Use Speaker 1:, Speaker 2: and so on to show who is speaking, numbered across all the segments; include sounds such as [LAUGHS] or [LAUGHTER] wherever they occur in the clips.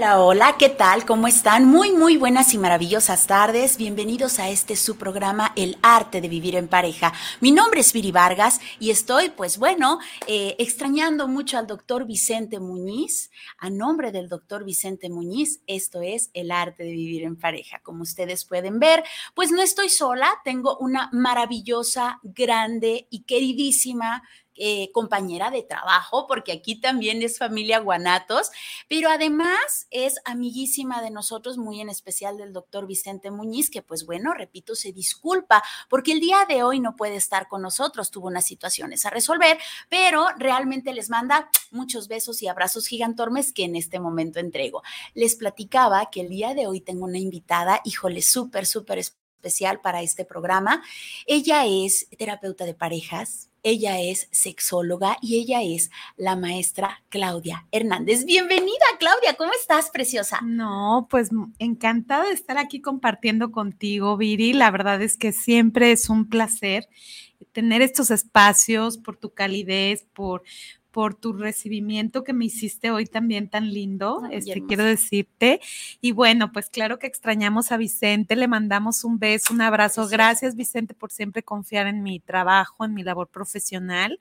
Speaker 1: Hola, hola, ¿qué tal? ¿Cómo están? Muy, muy buenas y maravillosas tardes. Bienvenidos a este su programa El arte de vivir en pareja. Mi nombre es Viri Vargas y estoy, pues bueno, eh, extrañando mucho al doctor Vicente Muñiz. A nombre del doctor Vicente Muñiz, esto es El arte de vivir en pareja. Como ustedes pueden ver, pues no estoy sola, tengo una maravillosa, grande y queridísima eh, compañera de trabajo, porque aquí también es familia Guanatos, pero además es amiguísima de nosotros, muy en especial del doctor Vicente Muñiz, que pues bueno, repito, se disculpa porque el día de hoy no puede estar con nosotros, tuvo unas situaciones a resolver, pero realmente les manda muchos besos y abrazos gigantormes que en este momento entrego. Les platicaba que el día de hoy tengo una invitada, híjole, súper, súper especial para este programa. Ella es terapeuta de parejas, ella es sexóloga y ella es la maestra Claudia Hernández. Bienvenida, Claudia. ¿Cómo estás, preciosa?
Speaker 2: No, pues encantada de estar aquí compartiendo contigo, Viri. La verdad es que siempre es un placer tener estos espacios por tu calidez, por, por tu recibimiento que me hiciste hoy también tan lindo, este, quiero decirte. Y bueno, pues claro que extrañamos a Vicente, le mandamos un beso, un abrazo. Gracias, Vicente, por siempre confiar en mi trabajo, en mi labor profesional.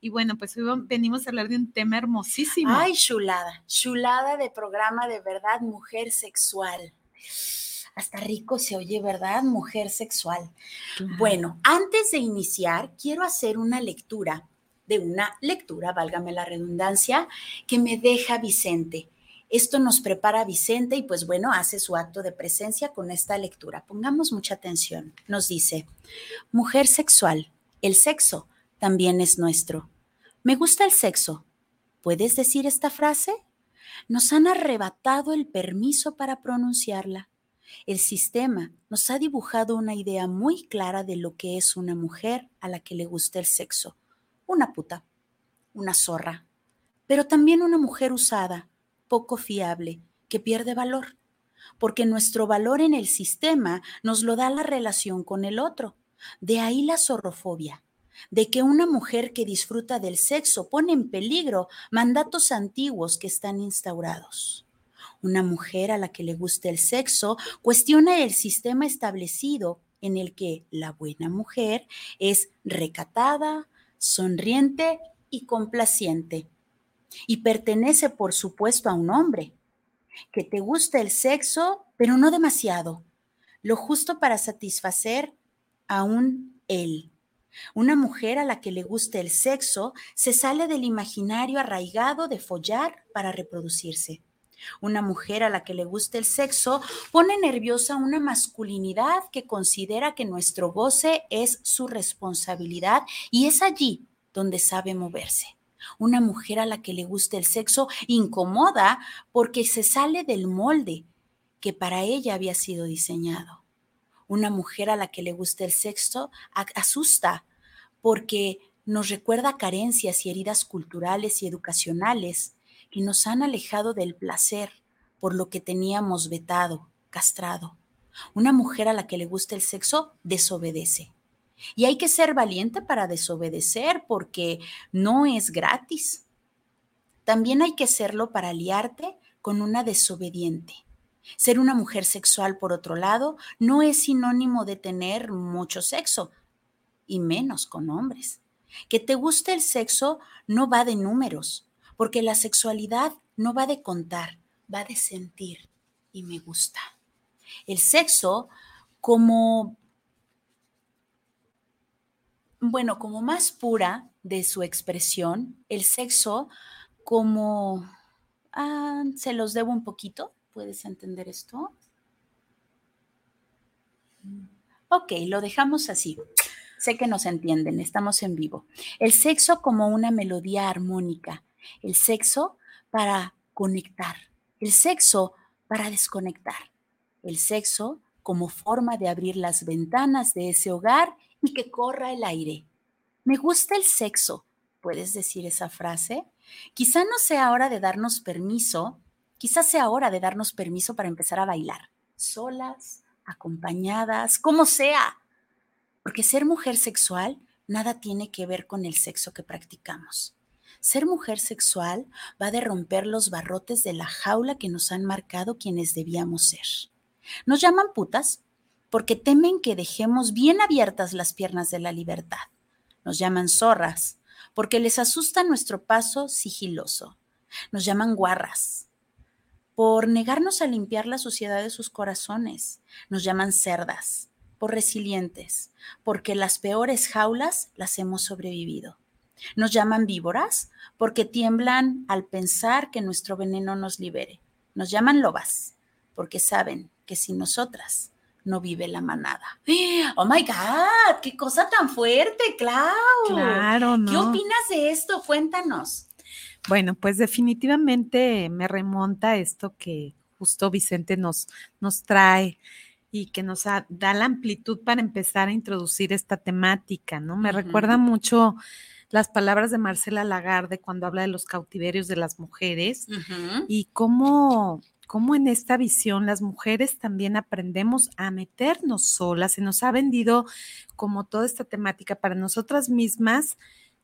Speaker 2: Y bueno, pues hoy venimos a hablar de un tema hermosísimo.
Speaker 1: Ay, chulada, chulada de programa de verdad, mujer sexual hasta rico se oye, ¿verdad? Mujer sexual. Bueno, antes de iniciar, quiero hacer una lectura de una lectura, válgame la redundancia, que me deja Vicente. Esto nos prepara Vicente y pues bueno, hace su acto de presencia con esta lectura. Pongamos mucha atención. Nos dice, mujer sexual, el sexo también es nuestro. Me gusta el sexo. ¿Puedes decir esta frase? Nos han arrebatado el permiso para pronunciarla. El sistema nos ha dibujado una idea muy clara de lo que es una mujer a la que le gusta el sexo una puta, una zorra, pero también una mujer usada, poco fiable, que pierde valor, porque nuestro valor en el sistema nos lo da la relación con el otro. De ahí la zorrofobia, de que una mujer que disfruta del sexo pone en peligro mandatos antiguos que están instaurados. Una mujer a la que le gusta el sexo cuestiona el sistema establecido en el que la buena mujer es recatada, sonriente y complaciente. Y pertenece, por supuesto, a un hombre. Que te guste el sexo, pero no demasiado. Lo justo para satisfacer a un él. Una mujer a la que le guste el sexo se sale del imaginario arraigado de follar para reproducirse. Una mujer a la que le guste el sexo pone nerviosa una masculinidad que considera que nuestro goce es su responsabilidad y es allí donde sabe moverse. Una mujer a la que le guste el sexo incomoda porque se sale del molde que para ella había sido diseñado. Una mujer a la que le guste el sexo asusta porque nos recuerda carencias y heridas culturales y educacionales y nos han alejado del placer por lo que teníamos vetado, castrado. Una mujer a la que le gusta el sexo desobedece. Y hay que ser valiente para desobedecer porque no es gratis. También hay que serlo para aliarte con una desobediente. Ser una mujer sexual, por otro lado, no es sinónimo de tener mucho sexo, y menos con hombres. Que te guste el sexo no va de números, porque la sexualidad no va de contar, va de sentir y me gusta. El sexo como bueno, como más pura de su expresión, el sexo como, ah, se los debo un poquito, ¿puedes entender esto? Ok, lo dejamos así. Sé que nos entienden, estamos en vivo. El sexo como una melodía armónica, el sexo para conectar, el sexo para desconectar, el sexo como forma de abrir las ventanas de ese hogar y que corra el aire. Me gusta el sexo. ¿Puedes decir esa frase? Quizá no sea hora de darnos permiso, quizás sea hora de darnos permiso para empezar a bailar, solas, acompañadas, como sea. Porque ser mujer sexual nada tiene que ver con el sexo que practicamos. Ser mujer sexual va de romper los barrotes de la jaula que nos han marcado quienes debíamos ser. Nos llaman putas porque temen que dejemos bien abiertas las piernas de la libertad. Nos llaman zorras porque les asusta nuestro paso sigiloso. Nos llaman guarras por negarnos a limpiar la suciedad de sus corazones. Nos llaman cerdas por resilientes, porque las peores jaulas las hemos sobrevivido. Nos llaman víboras porque tiemblan al pensar que nuestro veneno nos libere. Nos llaman lobas porque saben que sin nosotras no vive la manada. Oh my God, qué cosa tan fuerte, Clau.
Speaker 2: Claro, ¿no?
Speaker 1: ¿Qué opinas de esto? Cuéntanos.
Speaker 2: Bueno, pues definitivamente me remonta esto que justo Vicente nos, nos trae y que nos da la amplitud para empezar a introducir esta temática, ¿no? Me recuerda mucho las palabras de Marcela Lagarde cuando habla de los cautiverios de las mujeres y cómo cómo en esta visión las mujeres también aprendemos a meternos solas. Se nos ha vendido como toda esta temática para nosotras mismas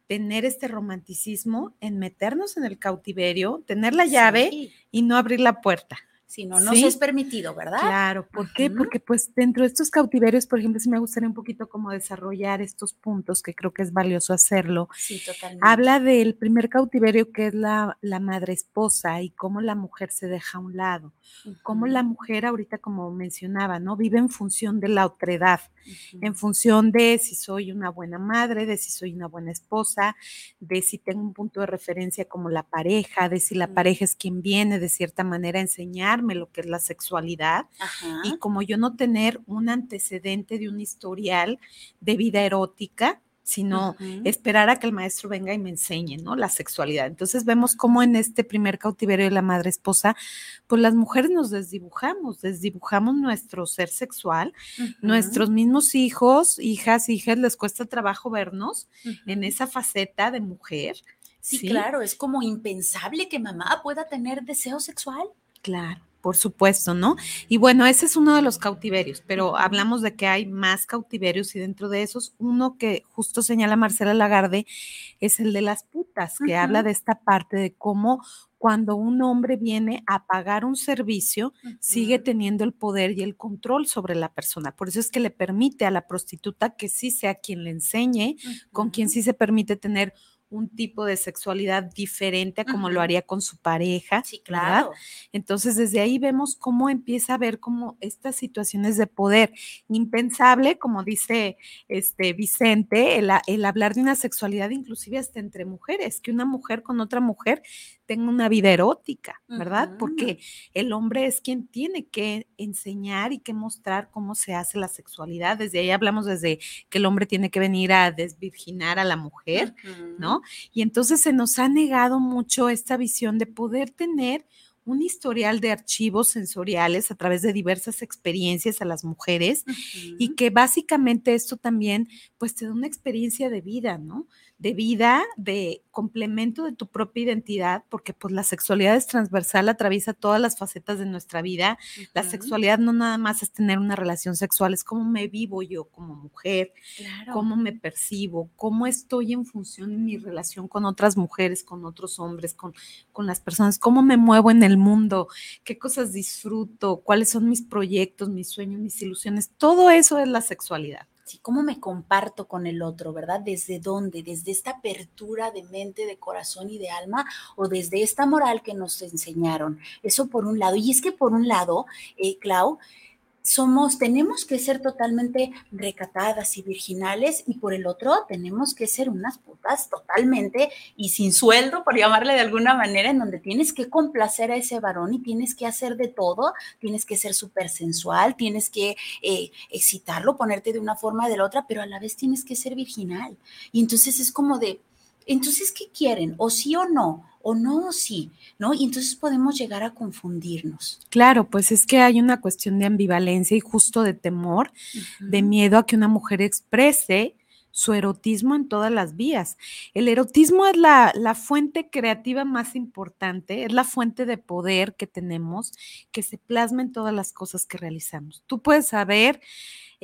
Speaker 2: tener este romanticismo en meternos en el cautiverio, tener la llave y no abrir la puerta.
Speaker 1: Si no nos es permitido, ¿verdad?
Speaker 2: Claro, ¿por qué? Porque pues dentro de estos cautiverios, por ejemplo, sí me gustaría un poquito como desarrollar estos puntos que creo que es valioso hacerlo.
Speaker 1: Sí, totalmente.
Speaker 2: Habla del primer cautiverio que es la, la madre esposa y cómo la mujer se deja a un lado. Cómo la mujer ahorita, como mencionaba, ¿no? Vive en función de la otredad, en función de si soy una buena madre, de si soy una buena esposa, de si tengo un punto de referencia como la pareja, de si la pareja es quien viene de cierta manera a enseñar lo que es la sexualidad y como yo no tener un antecedente de un historial de vida erótica, sino esperar a que el maestro venga y me enseñe, ¿no? La sexualidad. Entonces vemos cómo en este primer cautiverio de la madre esposa, pues las mujeres nos desdibujamos, desdibujamos nuestro ser sexual, nuestros mismos hijos, hijas, hijas, les cuesta trabajo vernos en esa faceta de mujer.
Speaker 1: sí, claro, es como impensable que mamá pueda tener deseo sexual.
Speaker 2: Claro por supuesto, ¿no? Y bueno, ese es uno de los cautiverios, pero hablamos de que hay más cautiverios y dentro de esos, uno que justo señala Marcela Lagarde es el de las putas, que habla de esta parte de cómo cuando un hombre viene a pagar un servicio, sigue teniendo el poder y el control sobre la persona. Por eso es que le permite a la prostituta que sí sea quien le enseñe, con quien sí se permite tener un tipo de sexualidad diferente a como lo haría con su pareja.
Speaker 1: Sí, claro.
Speaker 2: Entonces, desde ahí vemos cómo empieza a ver como estas situaciones de poder impensable, como dice este Vicente, el, el hablar de una sexualidad inclusive hasta entre mujeres, que una mujer con otra mujer tenga una vida erótica, ¿verdad? Porque el hombre es quien tiene que enseñar y que mostrar cómo se hace la sexualidad. Desde ahí hablamos desde que el hombre tiene que venir a desvirginar a la mujer, ¿no? Y entonces se nos ha negado mucho esta visión de poder tener un historial de archivos sensoriales a través de diversas experiencias a las mujeres y que básicamente esto también pues te da una experiencia de vida, ¿no? De vida, de complemento de tu propia identidad, porque pues la sexualidad es transversal, atraviesa todas las facetas de nuestra vida. La sexualidad no nada más es tener una relación sexual, es cómo me vivo yo como mujer, cómo me percibo, cómo estoy en función de mi relación con otras mujeres, con otros hombres, con, con las personas, cómo me muevo en el mundo, qué cosas disfruto, cuáles son mis proyectos, mis sueños, mis ilusiones. Todo eso es la sexualidad.
Speaker 1: Cómo me comparto con el otro, ¿verdad? ¿Desde dónde? ¿Desde esta apertura de mente, de corazón y de alma o desde esta moral que nos enseñaron? Eso por un lado. Y es que por un lado, eh, Clau, somos, tenemos que ser totalmente recatadas y virginales y por el otro tenemos que ser unas putas totalmente y sin sueldo, por llamarle de alguna manera, en donde tienes que complacer a ese varón y tienes que hacer de todo, tienes que ser súper sensual, tienes que eh, excitarlo, ponerte de una forma o de la otra, pero a la vez tienes que ser virginal. Y entonces es como de, entonces, ¿qué quieren? ¿O sí o no? ¿O no o sí? ¿No? Y entonces podemos llegar a confundirnos.
Speaker 2: Claro, pues es que hay una cuestión de ambivalencia y justo de temor, de miedo a que una mujer exprese su erotismo en todas las vías. El erotismo es la, la, fuente creativa más importante, es la fuente de poder que tenemos, que se plasma en todas las cosas que realizamos. Tú puedes saber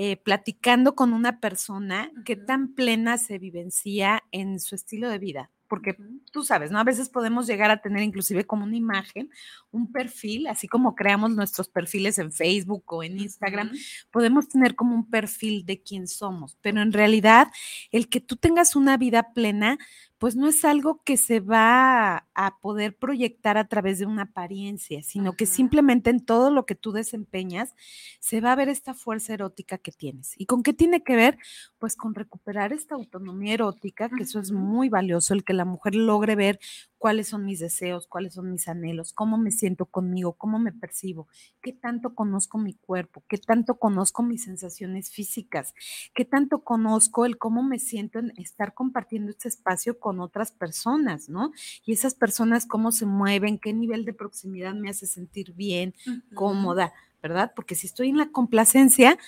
Speaker 2: eh, platicando con una persona que tan plena se vivencia en su estilo de vida. Porque tú sabes, ¿no? A veces podemos llegar a tener inclusive como una imagen, un perfil, así como creamos nuestros perfiles en Facebook o en Instagram, podemos tener como un perfil de quién somos, pero en realidad el que tú tengas una vida plena pues no es algo que se va a poder proyectar a través de una apariencia, sino que simplemente en todo lo que tú desempeñas se va a ver esta fuerza erótica que tienes. ¿Y con qué tiene que ver? Pues con recuperar esta autonomía erótica, que eso es muy valioso, el que la mujer logre ver cuáles son mis deseos, cuáles son mis anhelos, cómo me siento conmigo, cómo me percibo, qué tanto conozco mi cuerpo, qué tanto conozco mis sensaciones físicas, qué tanto conozco el cómo me siento en estar compartiendo este espacio con otras personas, ¿no? Y esas personas cómo se mueven, qué nivel de proximidad me hace sentir bien, cómoda, ¿verdad? Porque si estoy en la complacencia,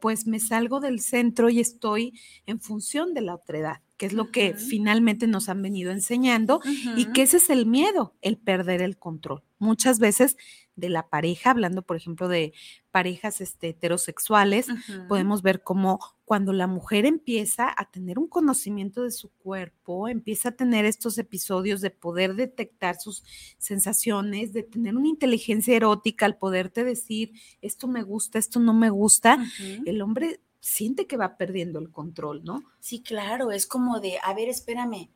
Speaker 2: pues me salgo del centro y estoy en función de la otredad que es lo que finalmente nos han venido enseñando, y que ese es el miedo, el perder el control. Muchas veces de la pareja, hablando por ejemplo de parejas este, heterosexuales, podemos ver cómo cuando la mujer empieza a tener un conocimiento de su cuerpo, empieza a tener estos episodios de poder detectar sus sensaciones, de tener una inteligencia erótica al poderte decir, esto me gusta, esto no me gusta, el hombre siente que va perdiendo el control, ¿no?
Speaker 1: Sí, claro, es como de, a ver, espérame,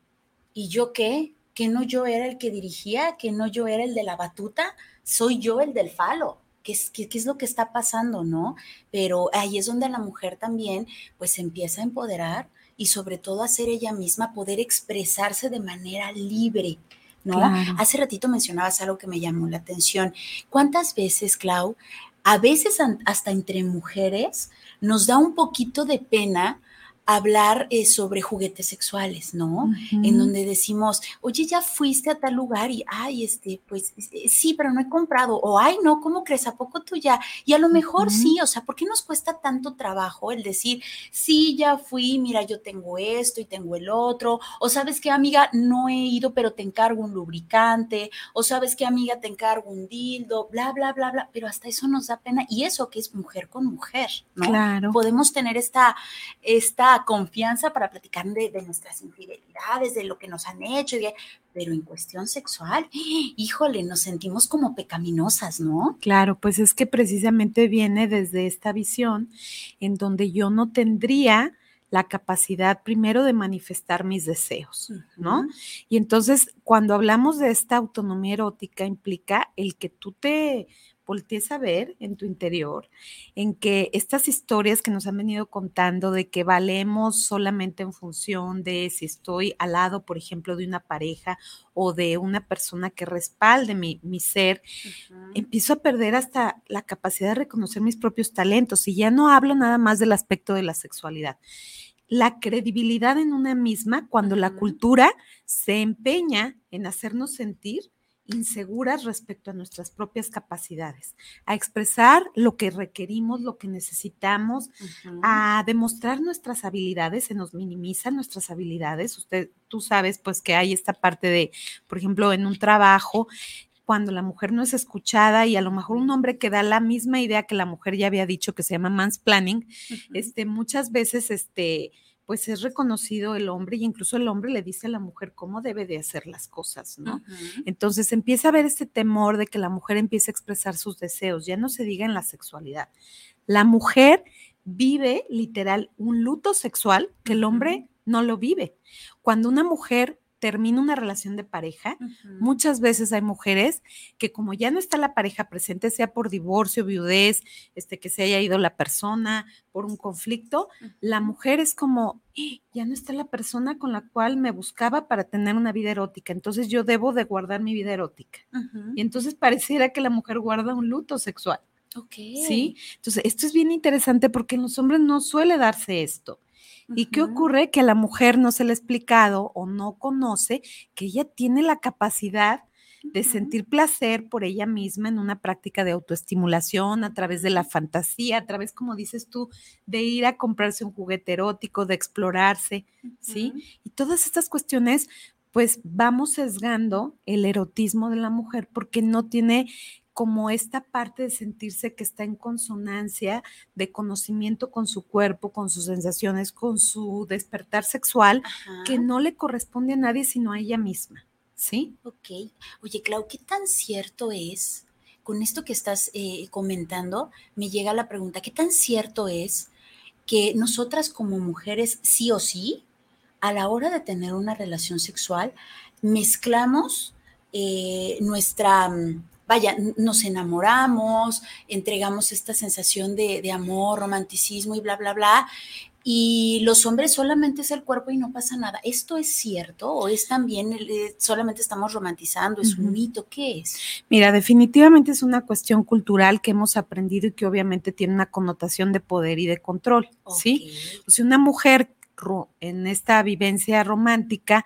Speaker 1: ¿y yo qué? ¿Que no yo era el que dirigía? ¿Que no yo era el de la batuta? Soy yo el del falo. ¿Qué es, qué, es lo que está pasando, no? Pero ahí es donde la mujer también, pues, empieza a empoderar y sobre todo a ser ella misma, poder expresarse de manera libre, ¿no? Hace ratito mencionabas algo que me llamó la atención. ¿Cuántas veces, Clau, a veces hasta entre mujeres, nos da un poquito de pena hablar eh, sobre juguetes sexuales, ¿no? En donde decimos, oye, ya fuiste a tal lugar y, ay, este, pues eh, sí, pero no he comprado, o ay, no, ¿cómo crees? ¿A poco tú ya? Y a lo mejor sí, o sea, ¿por qué nos cuesta tanto trabajo el decir, sí, ya fui, mira, yo tengo esto y tengo el otro, o sabes qué, amiga, no he ido, pero te encargo un lubricante, o sabes qué, amiga, te encargo un dildo, bla, bla, bla, bla, pero hasta eso nos da pena, y eso que es mujer con mujer, ¿no? Claro. Podemos tener esta, esta confianza para platicar de, nuestras infidelidades, de lo que nos han hecho, pero en cuestión sexual, híjole, nos sentimos como pecaminosas, ¿no?
Speaker 2: Claro, pues es que precisamente viene desde esta visión en donde yo no tendría la capacidad primero de manifestar mis deseos, ¿no? Y entonces, cuando hablamos de esta autonomía erótica, implica el que tú te voltees a ver en tu interior, en que estas historias que nos han venido contando de que valemos solamente en función de si estoy al lado, por ejemplo, de una pareja o de una persona que respalde mi, ser, empiezo a perder hasta la capacidad de reconocer mis propios talentos y ya no hablo nada más del aspecto de la sexualidad. La credibilidad en una misma cuando la cultura se empeña en hacernos sentir inseguras respecto a nuestras propias capacidades, a expresar lo que requerimos, lo que necesitamos, a demostrar nuestras habilidades, se nos minimizan nuestras habilidades. Usted, tú sabes pues que hay esta parte de, por ejemplo, en un trabajo, cuando la mujer no es escuchada y a lo mejor un hombre que da la misma idea que la mujer ya había dicho que se llama mansplaining, este, muchas veces, este, pues es reconocido el hombre y incluso el hombre le dice a la mujer cómo debe de hacer las cosas, ¿no? Entonces empieza a haber este temor de que la mujer empiece a expresar sus deseos, ya no se diga en la sexualidad. La mujer vive literal un luto sexual que el hombre no lo vive. Cuando una mujer termina una relación de pareja, muchas veces hay mujeres que como ya no está la pareja presente, sea por divorcio, viudez, este, que se haya ido la persona, por un conflicto, la mujer es como, ¡Ah! ya no está la persona con la cual me buscaba para tener una vida erótica, entonces yo debo de guardar mi vida erótica. Y entonces pareciera que la mujer guarda un luto sexual.
Speaker 1: Ok.
Speaker 2: ¿Sí? Entonces, esto es bien interesante porque en los hombres no suele darse esto. ¿Y qué ocurre? Que a la mujer no se le ha explicado o no conoce que ella tiene la capacidad de sentir placer por ella misma en una práctica de autoestimulación a través de la fantasía, a través, como dices tú, de ir a comprarse un juguete erótico, de explorarse, ¿sí? Y todas estas cuestiones, pues vamos sesgando el erotismo de la mujer porque no tiene como esta parte de sentirse que está en consonancia de conocimiento con su cuerpo, con sus sensaciones, con su despertar sexual, que no le corresponde a nadie sino a ella misma. ¿Sí?
Speaker 1: Ok. Oye, Clau, ¿qué tan cierto es? Con esto que estás eh, comentando, me llega la pregunta, ¿qué tan cierto es que nosotras como mujeres, sí o sí, a la hora de tener una relación sexual, mezclamos eh, nuestra mm, vaya, nos enamoramos, entregamos esta sensación de, amor, romanticismo y bla, bla, bla. Y los hombres solamente es el cuerpo y no pasa nada. ¿Esto es cierto o es también eh, solamente estamos romantizando? ¿Es un mito? ¿Qué es?
Speaker 2: Mira, definitivamente es una cuestión cultural que hemos aprendido y que obviamente tiene una connotación de poder y de control, ¿sí? O sea, una mujer en esta vivencia romántica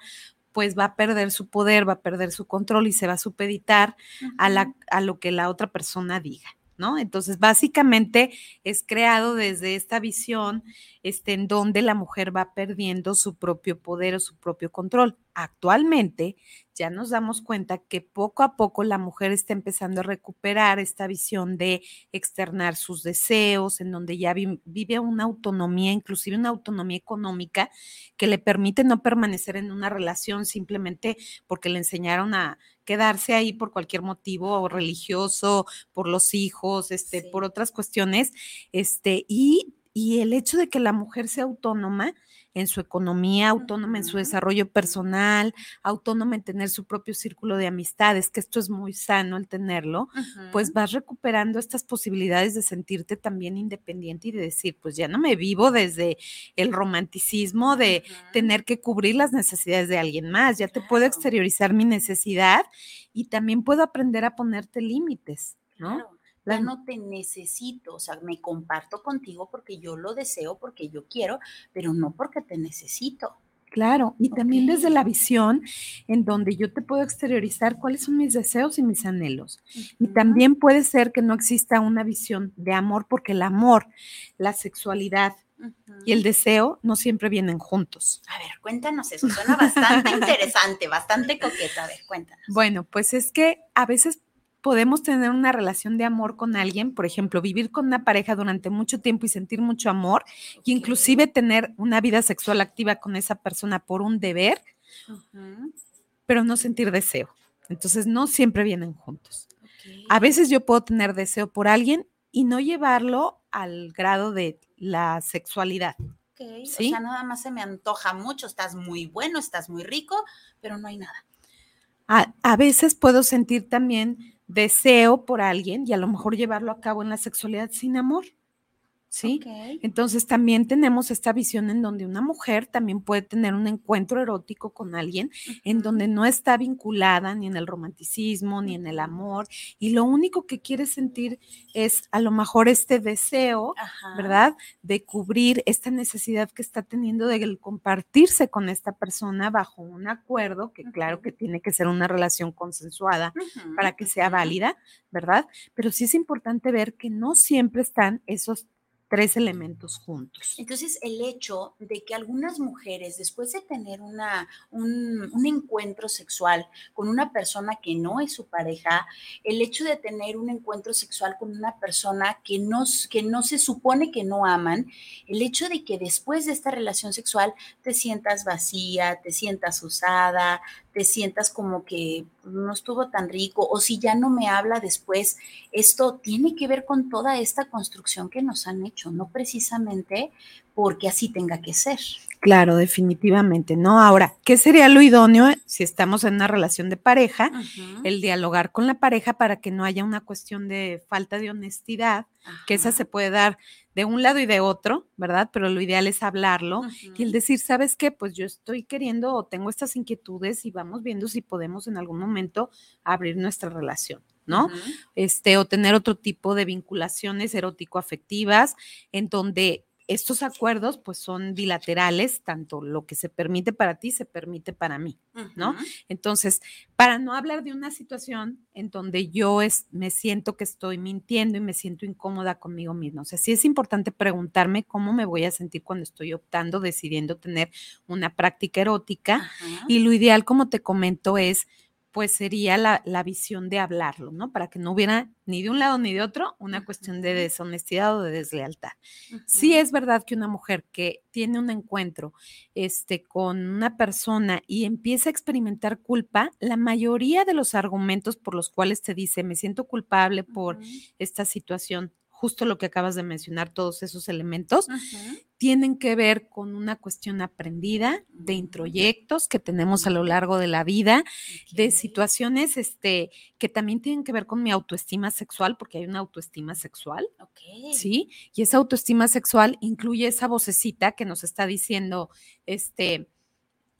Speaker 2: pues va a perder su poder, va a perder su control y se va a supeditar a, la, a lo que la otra persona diga. ¿no? Entonces, básicamente es creado desde esta visión este, en donde la mujer va perdiendo su propio poder o su propio control. Actualmente ya nos damos cuenta que poco a poco la mujer está empezando a recuperar esta visión de externar sus deseos, en donde ya vive una autonomía, inclusive una autonomía económica que le permite no permanecer en una relación simplemente porque le enseñaron a quedarse ahí por cualquier motivo religioso, por los hijos, este, por otras cuestiones, este, y, y el hecho de que la mujer sea autónoma, en su economía, autónoma en su desarrollo personal, autónoma en tener su propio círculo de amistades, que esto es muy sano el tenerlo, pues vas recuperando estas posibilidades de sentirte también independiente y de decir, pues ya no me vivo desde el romanticismo de tener que cubrir las necesidades de alguien más, ya te puedo exteriorizar mi necesidad y también puedo aprender a ponerte límites, ¿no?
Speaker 1: Ya no te necesito, o sea, me comparto contigo porque yo lo deseo, porque yo quiero, pero no porque te necesito.
Speaker 2: Claro, y también desde la visión en donde yo te puedo exteriorizar cuáles son mis deseos y mis anhelos. Y también puede ser que no exista una visión de amor porque el amor, la sexualidad y el deseo no siempre vienen juntos.
Speaker 1: A ver, cuéntanos eso, suena bastante [LAUGHS] interesante, bastante coqueta, a ver, cuéntanos.
Speaker 2: Bueno, pues es que a veces podemos tener una relación de amor con alguien, por ejemplo, vivir con una pareja durante mucho tiempo y sentir mucho amor, y inclusive tener una vida sexual activa con esa persona por un deber, pero no sentir deseo. Entonces, no siempre vienen juntos. A veces yo puedo tener deseo por alguien y no llevarlo al grado de la sexualidad.
Speaker 1: ¿Sí? O sea, nada más se me antoja mucho, estás muy bueno, estás muy rico, pero no hay nada.
Speaker 2: a veces puedo sentir también deseo por alguien y a lo mejor llevarlo a cabo en la sexualidad sin amor. ¿Sí? Entonces también tenemos esta visión en donde una mujer también puede tener un encuentro erótico con alguien en donde no está vinculada ni en el romanticismo ni en el amor y lo único que quiere sentir es a lo mejor este deseo, ¿verdad? De cubrir esta necesidad que está teniendo de compartirse con esta persona bajo un acuerdo, que claro que tiene que ser una relación consensuada para que sea válida, ¿verdad? Pero sí es importante ver que no siempre están esos tres elementos juntos.
Speaker 1: Entonces, el hecho de que algunas mujeres, después de tener una, un, encuentro sexual con una persona que no es su pareja, el hecho de tener un encuentro sexual con una persona que no, que no se supone que no aman, el hecho de que después de esta relación sexual te sientas vacía, te sientas usada, te sientas como que no estuvo tan rico o si ya no me habla después, esto tiene que ver con toda esta construcción que nos han hecho, no precisamente porque así tenga que ser.
Speaker 2: Claro, definitivamente, ¿no? Ahora, ¿qué sería lo idóneo si estamos en una relación de pareja? El dialogar con la pareja para que no haya una cuestión de falta de honestidad, que esa se puede dar de un lado y de otro, ¿verdad? Pero lo ideal es hablarlo y el decir, ¿sabes qué? Pues yo estoy queriendo o tengo estas inquietudes y vamos viendo si podemos en algún momento abrir nuestra relación. ¿no? Este, o tener otro tipo de vinculaciones erótico-afectivas en donde estos acuerdos pues son bilaterales, tanto lo que se permite para ti se permite para mí, ¿no? Entonces, para no hablar de una situación en donde yo es, me siento que estoy mintiendo y me siento incómoda conmigo misma, o sea, sí es importante preguntarme cómo me voy a sentir cuando estoy optando, decidiendo tener una práctica erótica y lo ideal, como te comento, es pues sería la, visión de hablarlo, ¿no? Para que no hubiera ni de un lado ni de otro una cuestión de deshonestidad o de deslealtad. Sí es verdad que una mujer que tiene un encuentro este, con una persona y empieza a experimentar culpa, la mayoría de los argumentos por los cuales te dice, me siento culpable por esta situación, justo lo que acabas de mencionar, todos esos elementos, tienen que ver con una cuestión aprendida de mm. introyectos que tenemos a lo largo de la vida, de situaciones este, que también tienen que ver con mi autoestima sexual, porque hay una autoestima sexual, ¿sí? Y esa autoestima sexual incluye esa vocecita que nos está diciendo, este,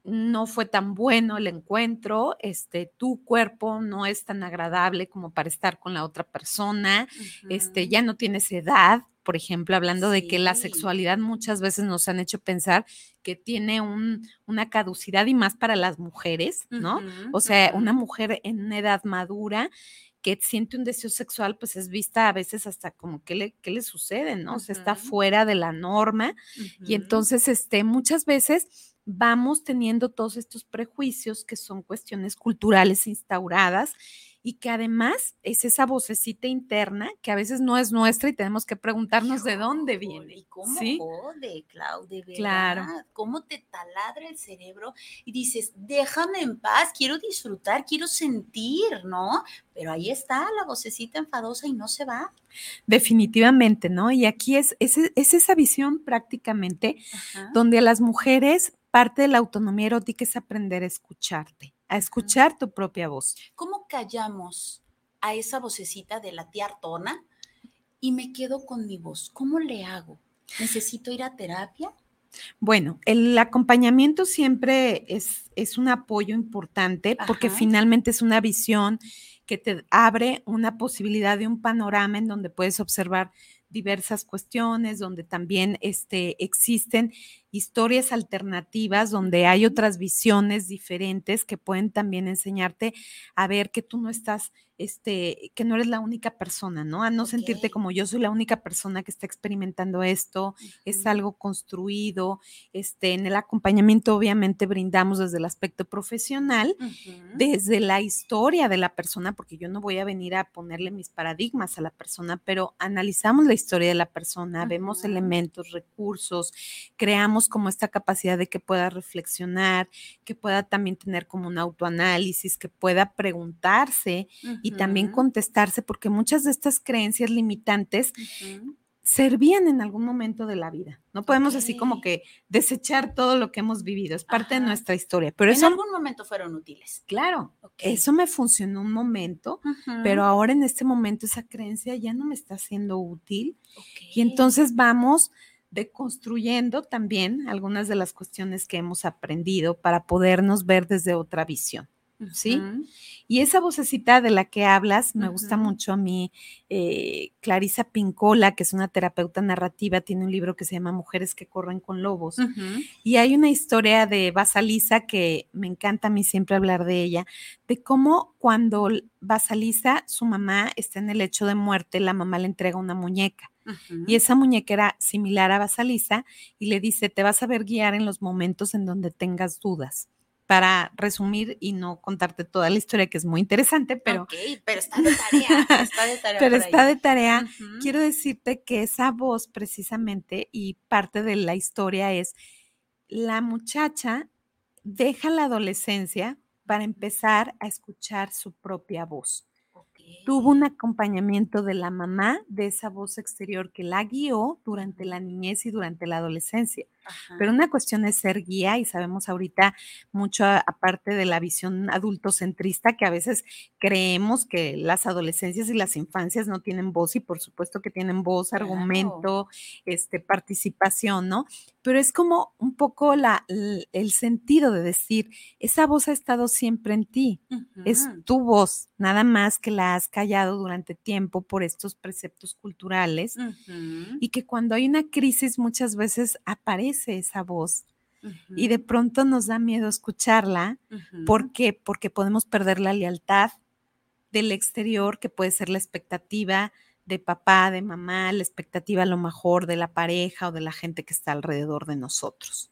Speaker 2: no fue tan bueno el encuentro, este, tu cuerpo no es tan agradable como para estar con la otra persona, este, ya no tienes edad, por ejemplo, hablando de que la sexualidad muchas veces nos han hecho pensar que tiene un, una caducidad y más para las mujeres, ¿no? o sea, una mujer en una edad madura que siente un deseo sexual, pues es vista a veces hasta como qué le, qué le sucede, ¿no? O sea, está fuera de la norma. Y entonces, este, muchas veces vamos teniendo todos estos prejuicios que son cuestiones culturales instauradas y que además es esa vocecita interna que a veces no es nuestra y tenemos que preguntarnos de dónde viene.
Speaker 1: ¿Y cómo ¿sí? jode, Claudia? Claro. ¿Cómo te taladra el cerebro? Y dices, déjame en paz, quiero disfrutar, quiero sentir, ¿no? Pero ahí está la vocecita enfadosa y no se va.
Speaker 2: Definitivamente, ¿no? Y aquí es, es, esa visión prácticamente donde a las mujeres parte de la autonomía erótica es aprender a escucharte a escuchar tu propia voz.
Speaker 1: ¿Cómo callamos a esa vocecita de la tía Artona y me quedo con mi voz? ¿Cómo le hago? ¿Necesito ir a terapia?
Speaker 2: Bueno, el acompañamiento siempre es, es un apoyo importante porque finalmente es una visión que te abre una posibilidad de un panorama en donde puedes observar diversas cuestiones, donde también este, existen historias alternativas, donde hay otras visiones diferentes que pueden también enseñarte a ver que tú no estás este, que no eres la única persona, ¿no? A no sentirte como yo soy la única persona que está experimentando esto, es algo construido. Este, en el acompañamiento, obviamente, brindamos desde el aspecto profesional, desde la historia de la persona, porque yo no voy a venir a ponerle mis paradigmas a la persona, pero analizamos la historia de la persona, vemos elementos, recursos, creamos como esta capacidad de que pueda reflexionar, que pueda también tener como un autoanálisis, que pueda preguntarse y también contestarse, porque muchas de estas creencias limitantes servían en algún momento de la vida. No podemos así como que desechar todo lo que hemos vivido, es parte de nuestra historia. Pero
Speaker 1: en algún momento fueron útiles.
Speaker 2: Claro, eso me funcionó un momento, pero ahora en este momento esa creencia ya no me está siendo útil. Y entonces vamos deconstruyendo también algunas de las cuestiones que hemos aprendido para podernos ver desde otra visión. ¿Sí? Y esa vocecita de la que hablas, me gusta mucho a mí, eh, Clarisa Pincola, que es una terapeuta narrativa, tiene un libro que se llama Mujeres que corren con lobos. Y hay una historia de Basalisa que me encanta a mí siempre hablar de ella, de cómo cuando Basalisa, su mamá, está en el hecho de muerte, la mamá le entrega una muñeca. Y esa muñeca era similar a Basalisa y le dice, te vas a ver guiar en los momentos en donde tengas dudas para resumir y no contarte toda la historia, que es muy interesante, pero...
Speaker 1: pero está de tarea, [LAUGHS] está de tarea.
Speaker 2: pero está de tarea. Quiero decirte que esa voz precisamente y parte de la historia es, la muchacha deja la adolescencia para empezar a escuchar su propia voz. tuvo un acompañamiento de la mamá, de esa voz exterior que la guió durante la niñez y durante la adolescencia. Pero una cuestión es ser guía y sabemos ahorita mucho aparte de la visión adultocentrista que a veces creemos que las adolescencias y las infancias no tienen voz y por supuesto que tienen voz, argumento, este, participación, ¿no? Pero es como un poco la, el sentido de decir, esa voz ha estado siempre en ti, es tu voz, nada más que la has callado durante tiempo por estos preceptos culturales y que cuando hay una crisis muchas veces aparece esa voz y de pronto nos da miedo escucharla. ¿Por qué? Porque podemos perder la lealtad del exterior, que puede ser la expectativa de papá, de mamá, la expectativa a lo mejor de la pareja o de la gente que está alrededor de nosotros.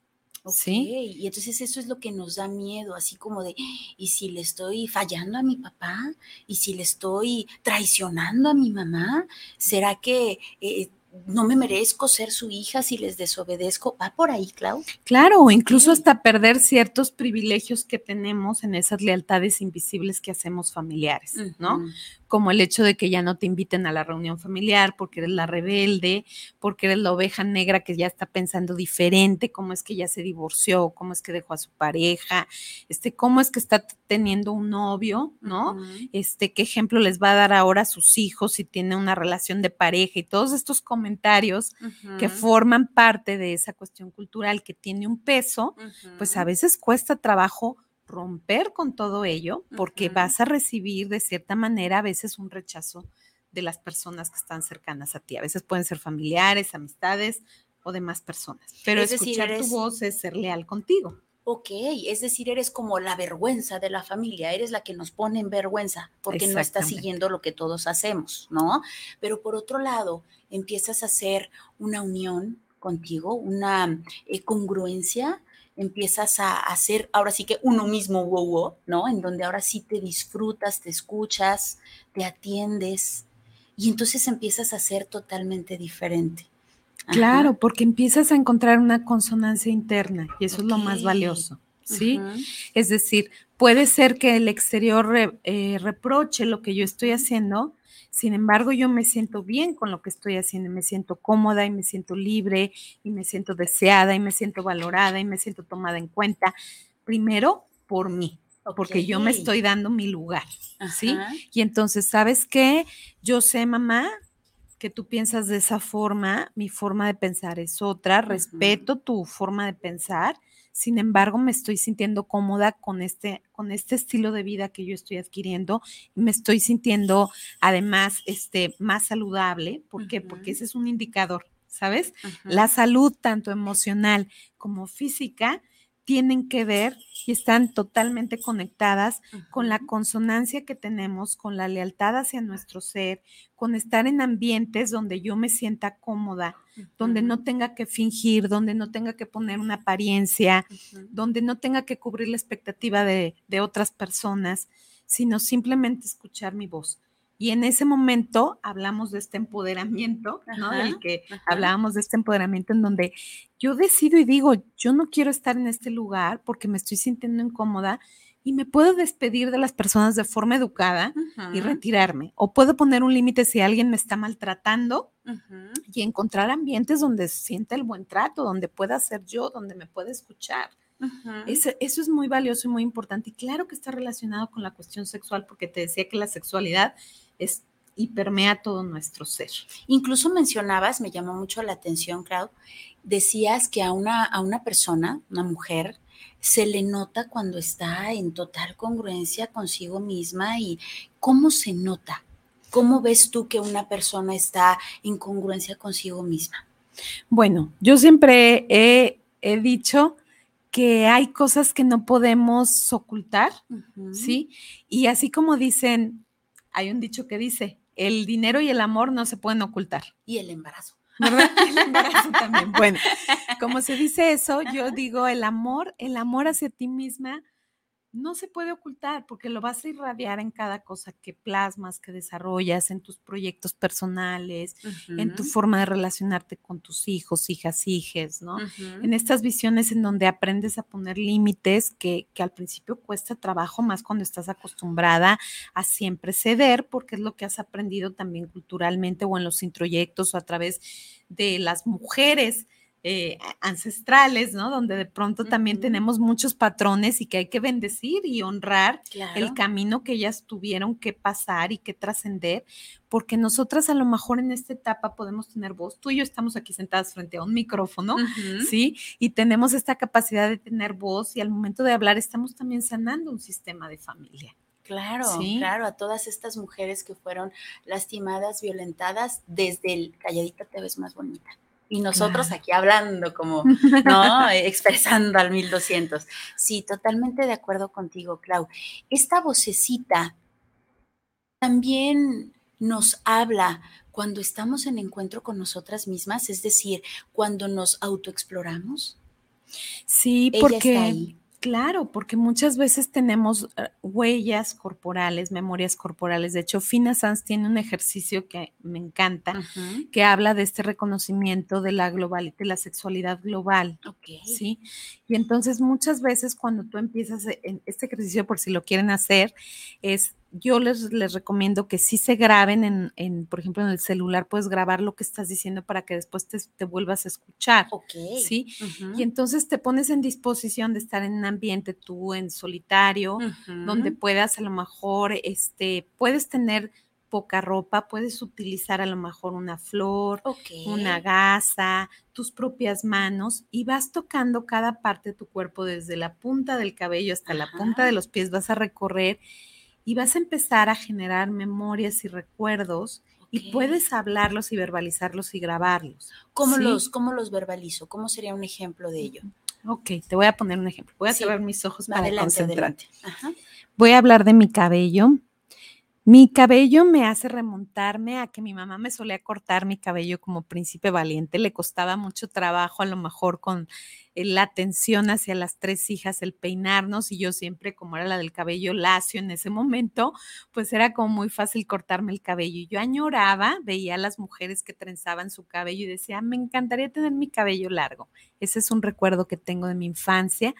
Speaker 1: ¿Sí? Y entonces eso es lo que nos da miedo, así como de, ¿y si le estoy fallando a mi papá? ¿Y si le estoy traicionando a mi mamá? ¿Será que eh, no me merezco ser su hija si les desobedezco. ¿Va por ahí, Clau?
Speaker 2: Claro, o incluso hasta perder ciertos privilegios que tenemos en esas lealtades invisibles que hacemos familiares, ¿no? Como el hecho de que ya no te inviten a la reunión familiar porque eres la rebelde, porque eres la oveja negra que ya está pensando diferente, cómo es que ya se divorció, cómo es que dejó a su pareja, este, cómo es que está teniendo un novio, ¿no? Este, qué ejemplo les va a dar ahora a sus hijos si tiene una relación de pareja y todos estos comentarios que forman parte de esa cuestión cultural que tiene un peso, pues a veces cuesta trabajo romper con todo ello porque vas a recibir de cierta manera a veces un rechazo de las personas que están cercanas a ti. A veces pueden ser familiares, amistades o demás personas. Pero escuchar tu voz es ser leal contigo.
Speaker 1: Ok, es decir, eres como la vergüenza de la familia, eres la que nos pone en vergüenza porque no estás siguiendo lo que todos hacemos, ¿no? Pero por otro lado, empiezas a hacer una unión contigo, una eh, congruencia empiezas a hacer ahora sí que uno mismo, wow, wow, ¿no? En donde ahora sí te disfrutas, te escuchas, te atiendes y entonces empiezas a ser totalmente diferente.
Speaker 2: Claro, porque empiezas a encontrar una consonancia interna y eso es lo más valioso, ¿sí? Es decir, puede ser que el exterior eh, reproche lo que yo estoy haciendo, sin embargo, yo me siento bien con lo que estoy haciendo, me siento cómoda y me siento libre y me siento deseada y me siento valorada y me siento tomada en cuenta, primero por mí, porque yo me estoy dando mi lugar, ¿sí? Y entonces, ¿sabes qué? Yo sé, mamá, que tú piensas de esa forma, mi forma de pensar es otra, respeto tu forma de pensar sin embargo, me estoy sintiendo cómoda con este, con este estilo de vida que yo estoy adquiriendo. Me estoy sintiendo además este, más saludable. ¿Por qué? Porque ese es un indicador, ¿sabes? La salud, tanto emocional como física, tienen que ver y están totalmente conectadas con la consonancia que tenemos, con la lealtad hacia nuestro ser, con estar en ambientes donde yo me sienta cómoda, donde no tenga que fingir, donde no tenga que poner una apariencia, donde no tenga que cubrir la expectativa de, de otras personas, sino simplemente escuchar mi voz. Y en ese momento hablamos de este empoderamiento, ¿no? Del que hablábamos de este empoderamiento en donde yo decido y digo, yo no quiero estar en este lugar porque me estoy sintiendo incómoda y me puedo despedir de las personas de forma educada y retirarme. O puedo poner un límite si alguien me está maltratando y encontrar ambientes donde sienta el buen trato, donde pueda ser yo, donde me pueda escuchar eso, es muy valioso y muy importante. Y claro que está relacionado con la cuestión sexual, porque te decía que la sexualidad es y permea todo nuestro ser.
Speaker 1: Incluso mencionabas, me llamó mucho la atención, Clau, decías que a una, a una persona, una mujer, se le nota cuando está en total congruencia consigo misma y cómo se nota. ¿Cómo ves tú que una persona está en congruencia consigo misma?
Speaker 2: Bueno, yo siempre he, he dicho que hay cosas que no podemos ocultar, ¿sí? Y así como dicen, hay un dicho que dice, el dinero y el amor no se pueden ocultar.
Speaker 1: Y el embarazo.
Speaker 2: ¿Verdad? [LAUGHS] El embarazo también. Bueno, como se dice eso, yo digo, el amor, el amor hacia ti misma no se puede ocultar porque lo vas a irradiar en cada cosa que plasmas, que desarrollas, en tus proyectos personales, en tu forma de relacionarte con tus hijos, hijas, hijes, ¿no? En estas visiones en donde aprendes a poner límites que, que al principio cuesta trabajo, más cuando estás acostumbrada a siempre ceder, porque es lo que has aprendido también culturalmente o en los introyectos o a través de las mujeres eh, ancestrales, ¿no? Donde de pronto también tenemos muchos patrones y que hay que bendecir y honrar el camino que ellas tuvieron que pasar y que trascender, porque nosotras a lo mejor en esta etapa podemos tener voz. Tú y yo estamos aquí sentadas frente a un micrófono, ¿sí? Y tenemos esta capacidad de tener voz y al momento de hablar estamos también sanando un sistema de familia.
Speaker 1: Claro, claro, a todas estas mujeres que fueron lastimadas, violentadas, desde el calladita te ves más bonita y nosotros aquí hablando como, [LAUGHS] ¿no? Expresando al 1200. Sí, totalmente de acuerdo contigo, Clau. Esta vocecita también nos habla cuando estamos en encuentro con nosotras mismas, es decir, cuando nos autoexploramos.
Speaker 2: Sí, porque Claro, porque muchas veces tenemos eh, huellas corporales, memorias corporales. De hecho, Fina Sanz tiene un ejercicio que me encanta, que habla de este reconocimiento de la global, de la sexualidad global. Sí. Y entonces muchas veces cuando tú empiezas e, en este ejercicio, por si lo quieren hacer, es yo les, les recomiendo que sí se graben en, por ejemplo, en el celular, puedes grabar lo que estás diciendo para que después te, vuelvas a escuchar. Ok. ¿Sí? Y entonces te pones en disposición de estar en un ambiente tú en solitario, donde puedas a lo mejor, este, puedes tener poca ropa, puedes utilizar a lo mejor una flor, una gasa, tus propias manos y vas tocando cada parte de tu cuerpo desde la punta del cabello hasta la punta de los pies, vas a recorrer y vas a empezar a generar memorias y recuerdos y puedes hablarlos y verbalizarlos y grabarlos.
Speaker 1: ¿Cómo, los, ¿Cómo los verbalizo? ¿Cómo sería un ejemplo de ello?
Speaker 2: Ok, te voy a poner un ejemplo. Voy a cerrar mis ojos para concentrarte. Voy a hablar de mi cabello. Mi cabello me hace remontarme a que mi mamá me solía cortar mi cabello como príncipe valiente. Le costaba mucho trabajo, a lo mejor con la atención hacia las tres hijas, el peinarnos, y yo siempre, como era la del cabello lacio en ese momento, pues era como muy fácil cortarme el cabello. Y yo añoraba, veía a las mujeres que trenzaban su cabello y decía, me encantaría tener mi cabello largo. Ese es un recuerdo que tengo de mi infancia.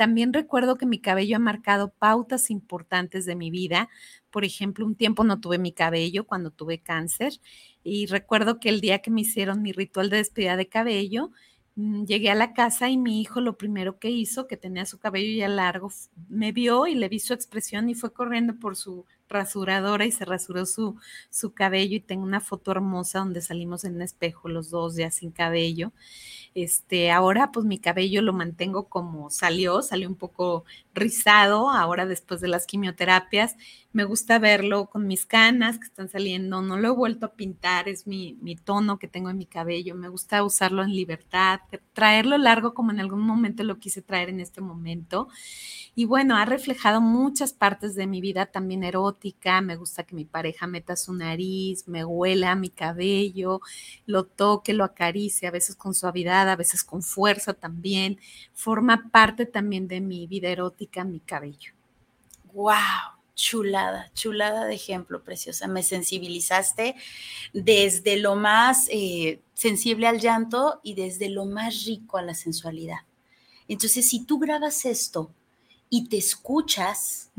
Speaker 2: También recuerdo que mi cabello ha marcado pautas importantes de mi vida. Por ejemplo, un tiempo no tuve mi cabello cuando tuve cáncer y recuerdo que el día que me hicieron mi ritual de despedida de cabello, mm, llegué a la casa y mi hijo lo primero que hizo, que tenía su cabello ya largo, me vio y le vi su expresión y fue corriendo por su rasuradora y se rasuró su, su cabello y tengo una foto hermosa donde salimos en un espejo los dos ya sin cabello. Este, ahora pues mi cabello lo mantengo como salió, salió un poco rizado ahora después de las quimioterapias. Me gusta verlo con mis canas que están saliendo, no lo he vuelto a pintar, es mi, mi tono que tengo en mi cabello, me gusta usarlo en libertad, traerlo largo como en algún momento lo quise traer en este momento. Y bueno, ha reflejado muchas partes de mi vida también erótica. Me gusta que mi pareja meta su nariz, me huela mi cabello, lo toque, lo acaricie, a veces con suavidad, a veces con fuerza también. Forma parte también de mi vida erótica, mi cabello.
Speaker 1: ¡Wow! chulada, chulada de ejemplo, preciosa. Me sensibilizaste desde lo más eh, sensible al llanto y desde lo más rico a la sensualidad. Entonces, si tú grabas esto y te escuchas.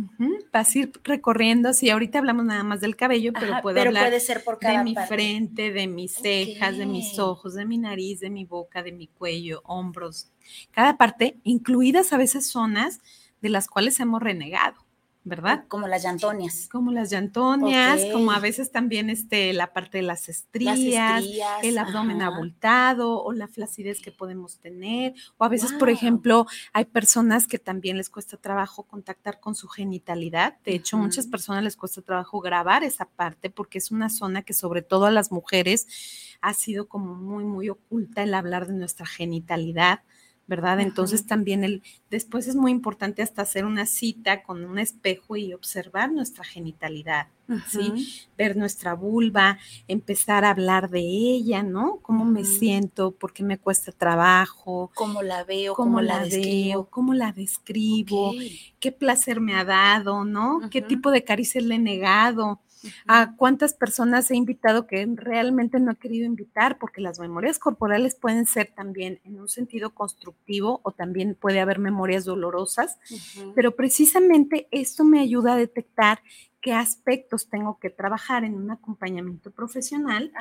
Speaker 2: Vas a ir recorriendo, así ahorita hablamos nada más del cabello, pero puedo hablar puede ser por de mi frente, de mis cejas, de mis ojos, de mi nariz, de mi boca, de mi cuello, hombros, cada parte, incluidas a veces zonas de las cuales hemos renegado. ¿Verdad?
Speaker 1: Como las llantonias.
Speaker 2: Como las llantonias, como a veces también este, la parte de las estrías, el abdomen abultado o la flacidez que podemos tener. O a veces, por ejemplo, hay personas que también les cuesta trabajo contactar con su genitalidad. De hecho, muchas personas les cuesta trabajo grabar esa parte porque es una zona que sobre todo a las mujeres ha sido como muy, muy oculta el hablar de nuestra genitalidad ¿verdad? Entonces también el, después es muy importante hasta hacer una cita con un espejo y observar nuestra genitalidad, ¿sí? Ver nuestra vulva, empezar a hablar de ella, ¿no? ¿Cómo me siento? ¿Por qué me cuesta trabajo?
Speaker 1: ¿Cómo la veo?
Speaker 2: ¿Cómo, la, veo? ¿Cómo la describo? ¿Qué placer me ha dado, ¿no? ¿Qué tipo de caricias le he negado? A cuántas personas he invitado que realmente no he querido invitar, porque las memorias corporales pueden ser también en un sentido constructivo o también puede haber memorias dolorosas, pero precisamente esto me ayuda a detectar qué aspectos tengo que trabajar en un acompañamiento profesional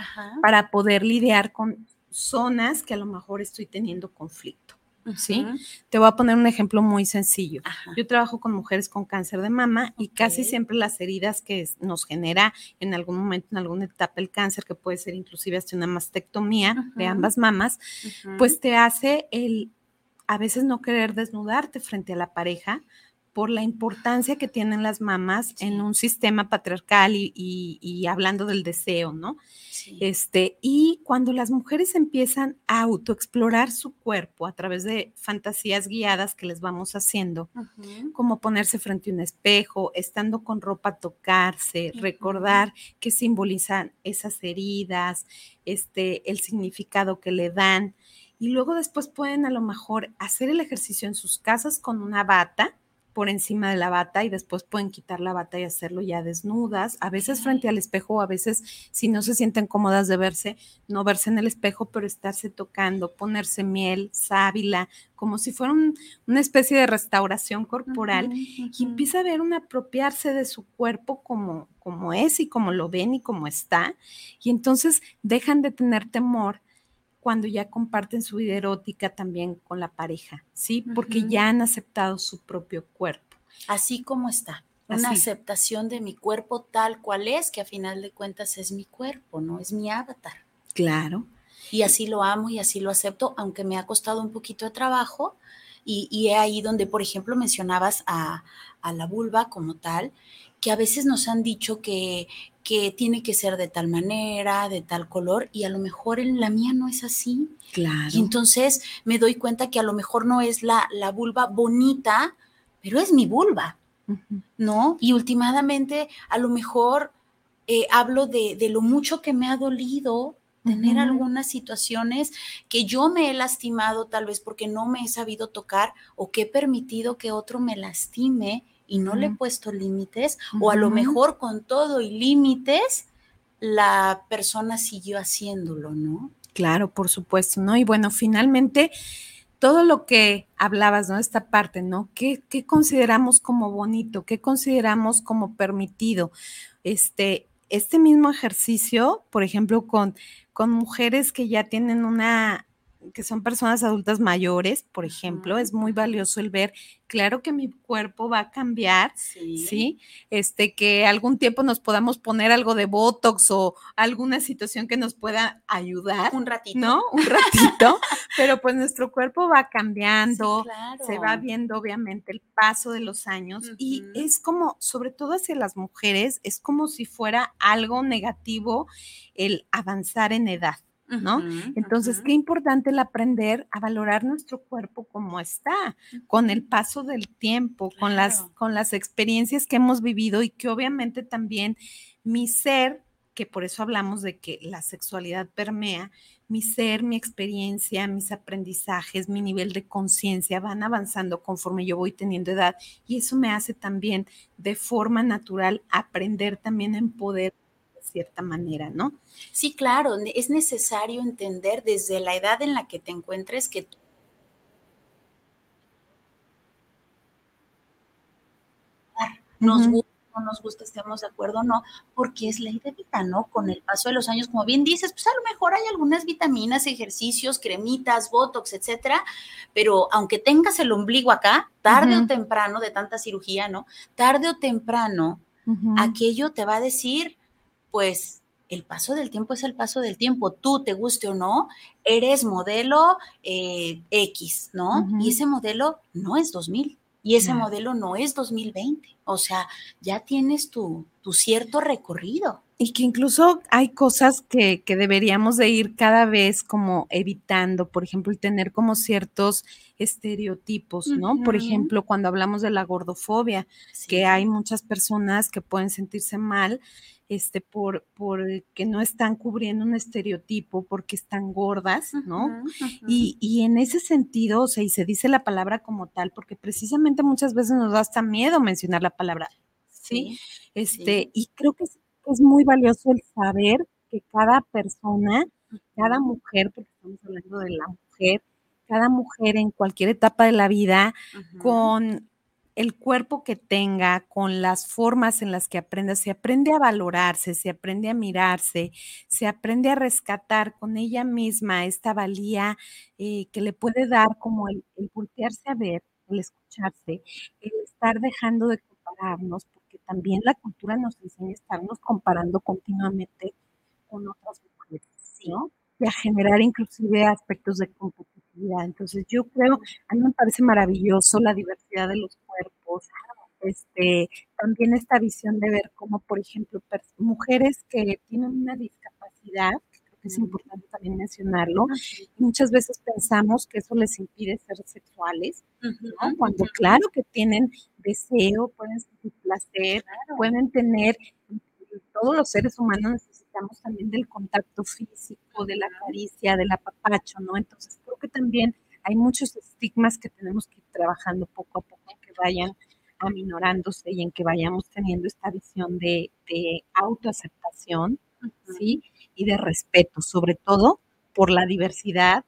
Speaker 2: para poder lidiar con zonas que a lo mejor estoy teniendo conflicto. ¿Sí? Te voy a poner un ejemplo muy sencillo. Yo trabajo con mujeres con cáncer de mama y casi siempre las heridas que nos genera en algún momento, en alguna etapa el cáncer, que puede ser inclusive hasta una mastectomía de ambas mamas, pues te hace el a veces no querer desnudarte frente a la pareja por la importancia que tienen las mamás en un sistema patriarcal y, hablando del deseo, ¿no? Este, y cuando las mujeres empiezan a autoexplorar su cuerpo a través de fantasías guiadas que les vamos haciendo, como ponerse frente a un espejo, estando con ropa, tocarse, recordar qué simbolizan esas heridas, este, el significado que le dan. Y luego después pueden a lo mejor hacer el ejercicio en sus casas con una bata, por encima de la bata y después pueden quitar la bata y hacerlo ya desnudas, a veces frente al espejo, a veces si no se sienten cómodas de verse, no verse en el espejo, pero estarse tocando, ponerse miel, sábila, como si fuera una especie de restauración corporal y empieza a ver un apropiarse de su cuerpo como, como es y como lo ven y como está. Y entonces dejan de tener temor cuando ya comparten su vida erótica también con la pareja, ¿sí? Porque ya han aceptado su propio cuerpo.
Speaker 1: Así como está. Una aceptación de mi cuerpo tal cual es, que a final de cuentas es mi cuerpo, no es mi avatar.
Speaker 2: Claro.
Speaker 1: Y así lo amo y así lo acepto, aunque me ha costado un poquito de trabajo. Y, y ahí donde, por ejemplo, mencionabas a, a la vulva como tal, que a veces nos han dicho que, que tiene que ser de tal manera, de tal color, y a lo mejor en la mía no es así.
Speaker 2: Claro.
Speaker 1: Y entonces me doy cuenta que a lo mejor no es la, la vulva bonita, pero es mi vulva, ¿no? Y últimamente a lo mejor eh, hablo de, de, lo mucho que me ha dolido tener algunas situaciones que yo me he lastimado tal vez porque no me he sabido tocar o que he permitido que otro me lastime y no le he puesto límites, o a lo mejor con todo y límites, la persona siguió haciéndolo, ¿no?
Speaker 2: Claro, por supuesto, ¿no? Y bueno, finalmente, todo lo que hablabas, ¿no? Esta parte, ¿no? ¿Qué, qué consideramos como bonito? ¿Qué consideramos como permitido? Este, este mismo ejercicio, por ejemplo, con, con mujeres que ya tienen una que son personas adultas mayores, por ejemplo, es muy valioso el ver, claro que mi cuerpo va a cambiar, sí. Este, que algún tiempo nos podamos poner algo de Botox o alguna situación que nos pueda ayudar.
Speaker 1: Un ratito.
Speaker 2: ¿No? [LAUGHS] Un ratito, pero pues nuestro cuerpo va cambiando, se va viendo obviamente el paso de los años y es como, sobre todo hacia las mujeres, es como si fuera algo negativo el avanzar en edad. ¿No? Entonces, qué importante el aprender a valorar nuestro cuerpo como está, con el paso del tiempo, con, las, con las experiencias que hemos vivido y que obviamente también mi ser, que por eso hablamos de que la sexualidad permea, mi ser, mi experiencia, mis aprendizajes, mi nivel de conciencia van avanzando conforme yo voy teniendo edad y eso me hace también de forma natural aprender también en poder cierta manera, ¿no?
Speaker 1: Sí, claro, es necesario entender desde la edad en la que te encuentres que nos gusta no nos gusta, estemos de acuerdo o no, porque es ley de vida, ¿no? Con el paso de los años, como bien dices, pues a lo mejor hay algunas vitaminas, ejercicios, cremitas, botox, etcétera, pero aunque tengas el ombligo acá, tarde o temprano, de tanta cirugía, ¿no? Tarde o temprano, aquello te va a decir, pues el paso del tiempo es el paso del tiempo. Tú, te guste o no, eres modelo eh, X, ¿no? Y ese modelo no es 2000. Y ese modelo no es 2020, o sea, ya tienes tu, tu cierto recorrido.
Speaker 2: Y que incluso hay cosas que, que, deberíamos de ir cada vez como evitando, por ejemplo, el tener como ciertos estereotipos, ¿no? Uh -huh. Por ejemplo, cuando hablamos de la gordofobia, sí. que hay muchas personas que pueden sentirse mal este, por, por que no están cubriendo un estereotipo, porque están gordas, ¿no? Uh -huh, uh -huh. Y, y, en ese sentido, o sea, y se dice la palabra como tal, porque precisamente muchas veces nos da hasta miedo mencionar la palabra, ¿sí? sí este, sí. y creo que es, es, muy valioso el saber que cada persona, cada mujer, porque estamos hablando de la mujer, cada mujer en cualquier etapa de la vida, con el cuerpo que tenga, con las formas en las que aprenda, se aprende a valorarse, se aprende a mirarse, se aprende a rescatar con ella misma esta valía eh, que le puede dar como el, el, voltearse a ver, el escucharse, el estar dejando de compararnos, porque también la cultura nos enseña a estarnos comparando continuamente con otras mujeres, ¿no? Y a generar inclusive aspectos de competitividad. Entonces yo creo, a mí me parece maravilloso la diversidad de los este, también esta visión de ver cómo, por ejemplo, mujeres que tienen una discapacidad, creo que es importante también mencionarlo, y muchas veces pensamos que eso les impide ser sexuales, ¿no? cuando claro que tienen deseo, pueden sentir placer, claro. pueden tener, todos los seres humanos necesitamos también del contacto físico, de la caricia, del apapacho, ¿no? Entonces creo que también hay muchos estigmas que tenemos que ir trabajando poco a poco, que vayan aminorándose y en que vayamos teniendo esta visión de, de autoaceptación, uh -huh. ¿sí? Y de respeto, sobre todo por la diversidad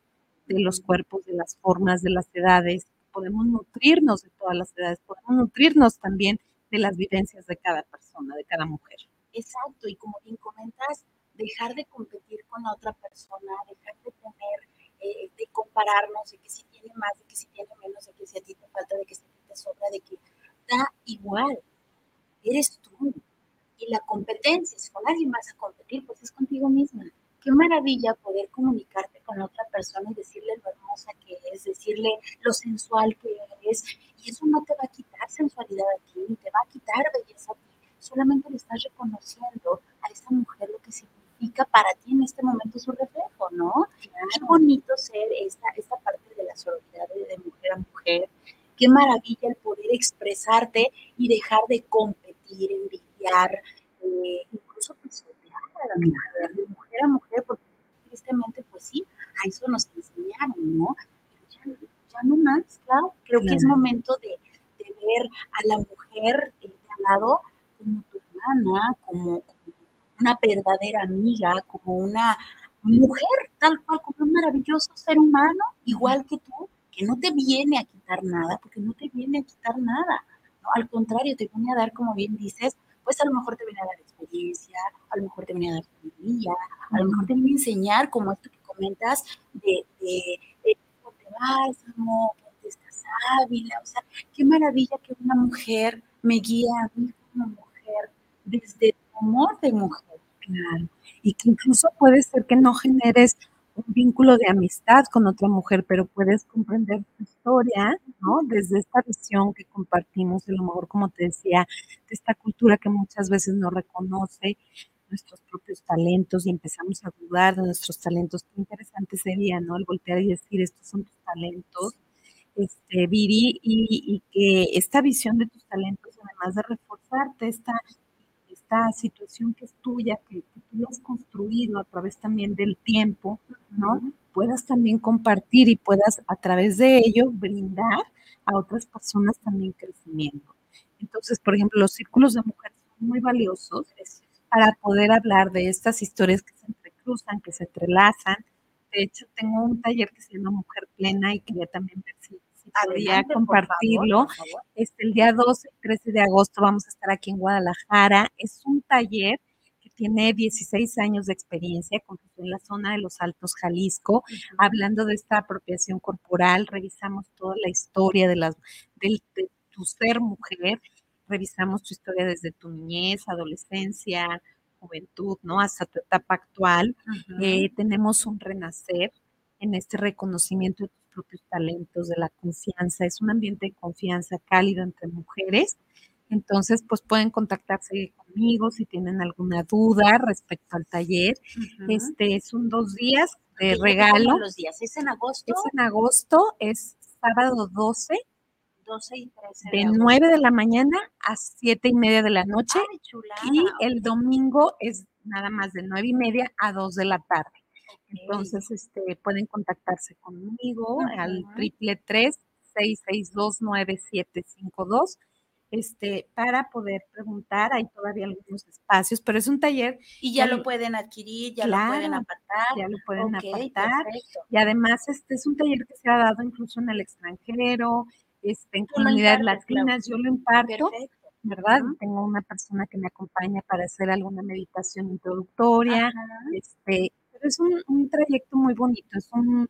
Speaker 2: de los cuerpos, de las formas, de las edades. Podemos nutrirnos de todas las edades, podemos nutrirnos también de las vivencias de cada persona, de cada mujer.
Speaker 1: Exacto, y como bien comentas, dejar de competir con la otra persona, dejar de tener, eh, de compararnos, de que si tiene más, de que si tiene menos, de que si a ti te falta, de que si a ti te sobra, de que da igual, eres tú. Y la competencia, si con alguien vas a competir, pues es contigo misma. Qué maravilla poder comunicarte con otra persona y decirle lo hermosa que es, decirle lo sensual que eres. Y eso no te va a quitar sensualidad a ti, ni te va a quitar belleza a ti solamente le estás reconociendo a esa mujer lo que significa para ti en este momento su reflejo, ¿no? Qué bonito ser esta, esta parte de la sororidad de, de, mujer a mujer. Qué maravilla el poder expresarte y dejar de competir, envidiar, eh, incluso pisotear a la mujer, de mujer a mujer, porque tristemente, pues sí, a eso nos enseñaron, ¿no? Pero ya, ya no más, claro. Creo claro. que es momento de, de ver a la mujer eh, de al lado como tu hermana, como, como una verdadera amiga, como una mujer, tal cual, como un maravilloso ser humano, igual que tú, no te viene a quitar nada, porque no te viene a quitar nada. ¿no? Al contrario, te viene a dar, como bien dices, pues a lo mejor te viene a dar experiencia, a lo mejor te viene a dar sabiduría, a lo mejor te viene a enseñar, como esto que comentas, de, de, de cómo te vas, cómo te estás hábil, o sea, qué maravilla que una mujer me guíe a mí como mujer desde tu amor de mujer.
Speaker 2: Claro. Y que incluso puede ser que no generes un vínculo de amistad con otra mujer, pero puedes comprender tu historia, ¿no? Desde esta visión que compartimos, a lo mejor, como te decía, de esta cultura que muchas veces no reconoce nuestros propios talentos y empezamos a dudar de nuestros talentos. Qué interesante sería, ¿no? El voltear y decir, estos son tus talentos, este, Viri, y, y que esta visión de tus talentos, además de reforzarte esta esta situación que es tuya, que, que, tú has construido a través también del tiempo, ¿no? Puedas también compartir y puedas a través de ello brindar a otras personas también crecimiento. Entonces, por ejemplo, los círculos de mujeres son muy valiosos para poder hablar de estas historias que se entrecruzan, que se entrelazan. De hecho, tengo un taller que se llama Mujer Plena y quería también ver si compartirlo. Por favor, por favor. Este, el día 12 y 13 de agosto vamos a estar aquí en Guadalajara. Es un taller que tiene 16 años de experiencia, en la zona de los Altos Jalisco, uh -huh. hablando de esta apropiación corporal. Revisamos toda la historia de, las, de, de tu ser mujer, revisamos tu historia desde tu niñez, adolescencia, juventud, ¿no? Hasta tu etapa actual. Uh -huh. eh, tenemos un renacer en este reconocimiento de propios talentos, de la confianza. Es un ambiente de confianza cálido entre mujeres. Entonces, pues pueden contactarse conmigo si tienen alguna duda respecto al taller. Este son dos días de regalo.
Speaker 1: los días? ¿Es en agosto?
Speaker 2: Es en agosto, es sábado 12
Speaker 1: 12 y 13
Speaker 2: de 9 de la mañana a 7 y media de la noche.
Speaker 1: Ay.
Speaker 2: Y el domingo es nada más de 9 y media a 2 de la tarde. Entonces, este, pueden contactarse conmigo al triple tres seis seis dos nueve siete cinco dos este, para poder preguntar. Hay todavía algunos espacios, pero es un taller.
Speaker 1: Y ya lo pueden adquirir, ya lo pueden apartar.
Speaker 2: Ya lo pueden apartar. Y además, este es un taller que se ha dado incluso en el extranjero, este, en comunidades latinas. Yo lo imparto. ¿verdad? Tengo una persona que me acompaña para hacer alguna meditación introductoria, este, es un, trayecto muy bonito, es un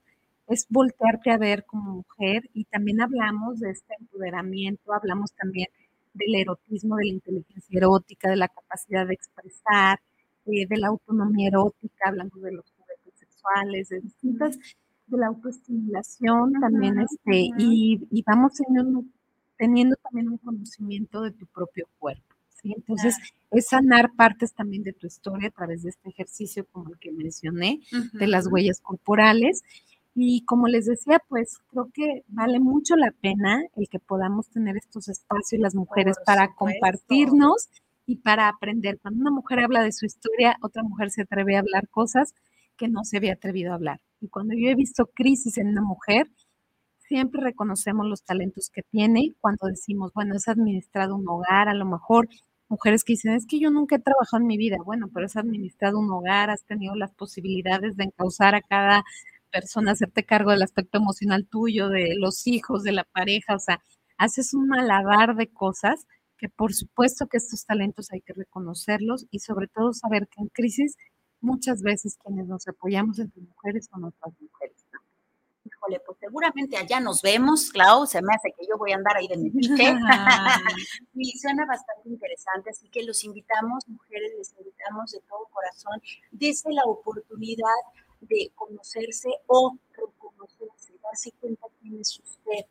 Speaker 2: es voltearte a ver como mujer y también hablamos de este empoderamiento, hablamos también del erotismo, de la inteligencia erótica, de la capacidad de expresar, eh, de la autonomía erótica, hablamos de los juguetes sexuales, de distintas, de la autoestimulación también, este, y, y, vamos teniendo, teniendo también un conocimiento de tu propio cuerpo. Entonces, es sanar partes también de tu historia a través de este ejercicio como el que mencioné, de las huellas corporales. Y como les decía, pues creo que vale mucho la pena el que podamos tener estos espacios las mujeres para compartirnos y para aprender. Cuando una mujer habla de su historia, otra mujer se atreve a hablar cosas que no se había atrevido a hablar. Y cuando yo he visto crisis en una mujer, siempre reconocemos los talentos que tiene cuando decimos, bueno, es administrado un hogar, a lo mejor mujeres que dicen, es que yo nunca he trabajado en mi vida. Bueno, pero has administrado un hogar, has tenido las posibilidades de encauzar a cada persona, hacerte cargo del aspecto emocional tuyo, de los hijos, de la pareja, o sea, haces un malabar de cosas que por supuesto que estos talentos hay que reconocerlos y sobre todo saber que en crisis muchas veces quienes nos apoyamos entre mujeres son otras mujeres
Speaker 1: híjole, pues seguramente allá nos vemos, Clau, se me hace que yo voy a andar ahí de mi pique. [LAUGHS] [LAUGHS] y suena bastante interesante, así que los invitamos, mujeres, les invitamos de todo corazón, desde la oportunidad de conocerse o reconocerse, darse cuenta quién es usted,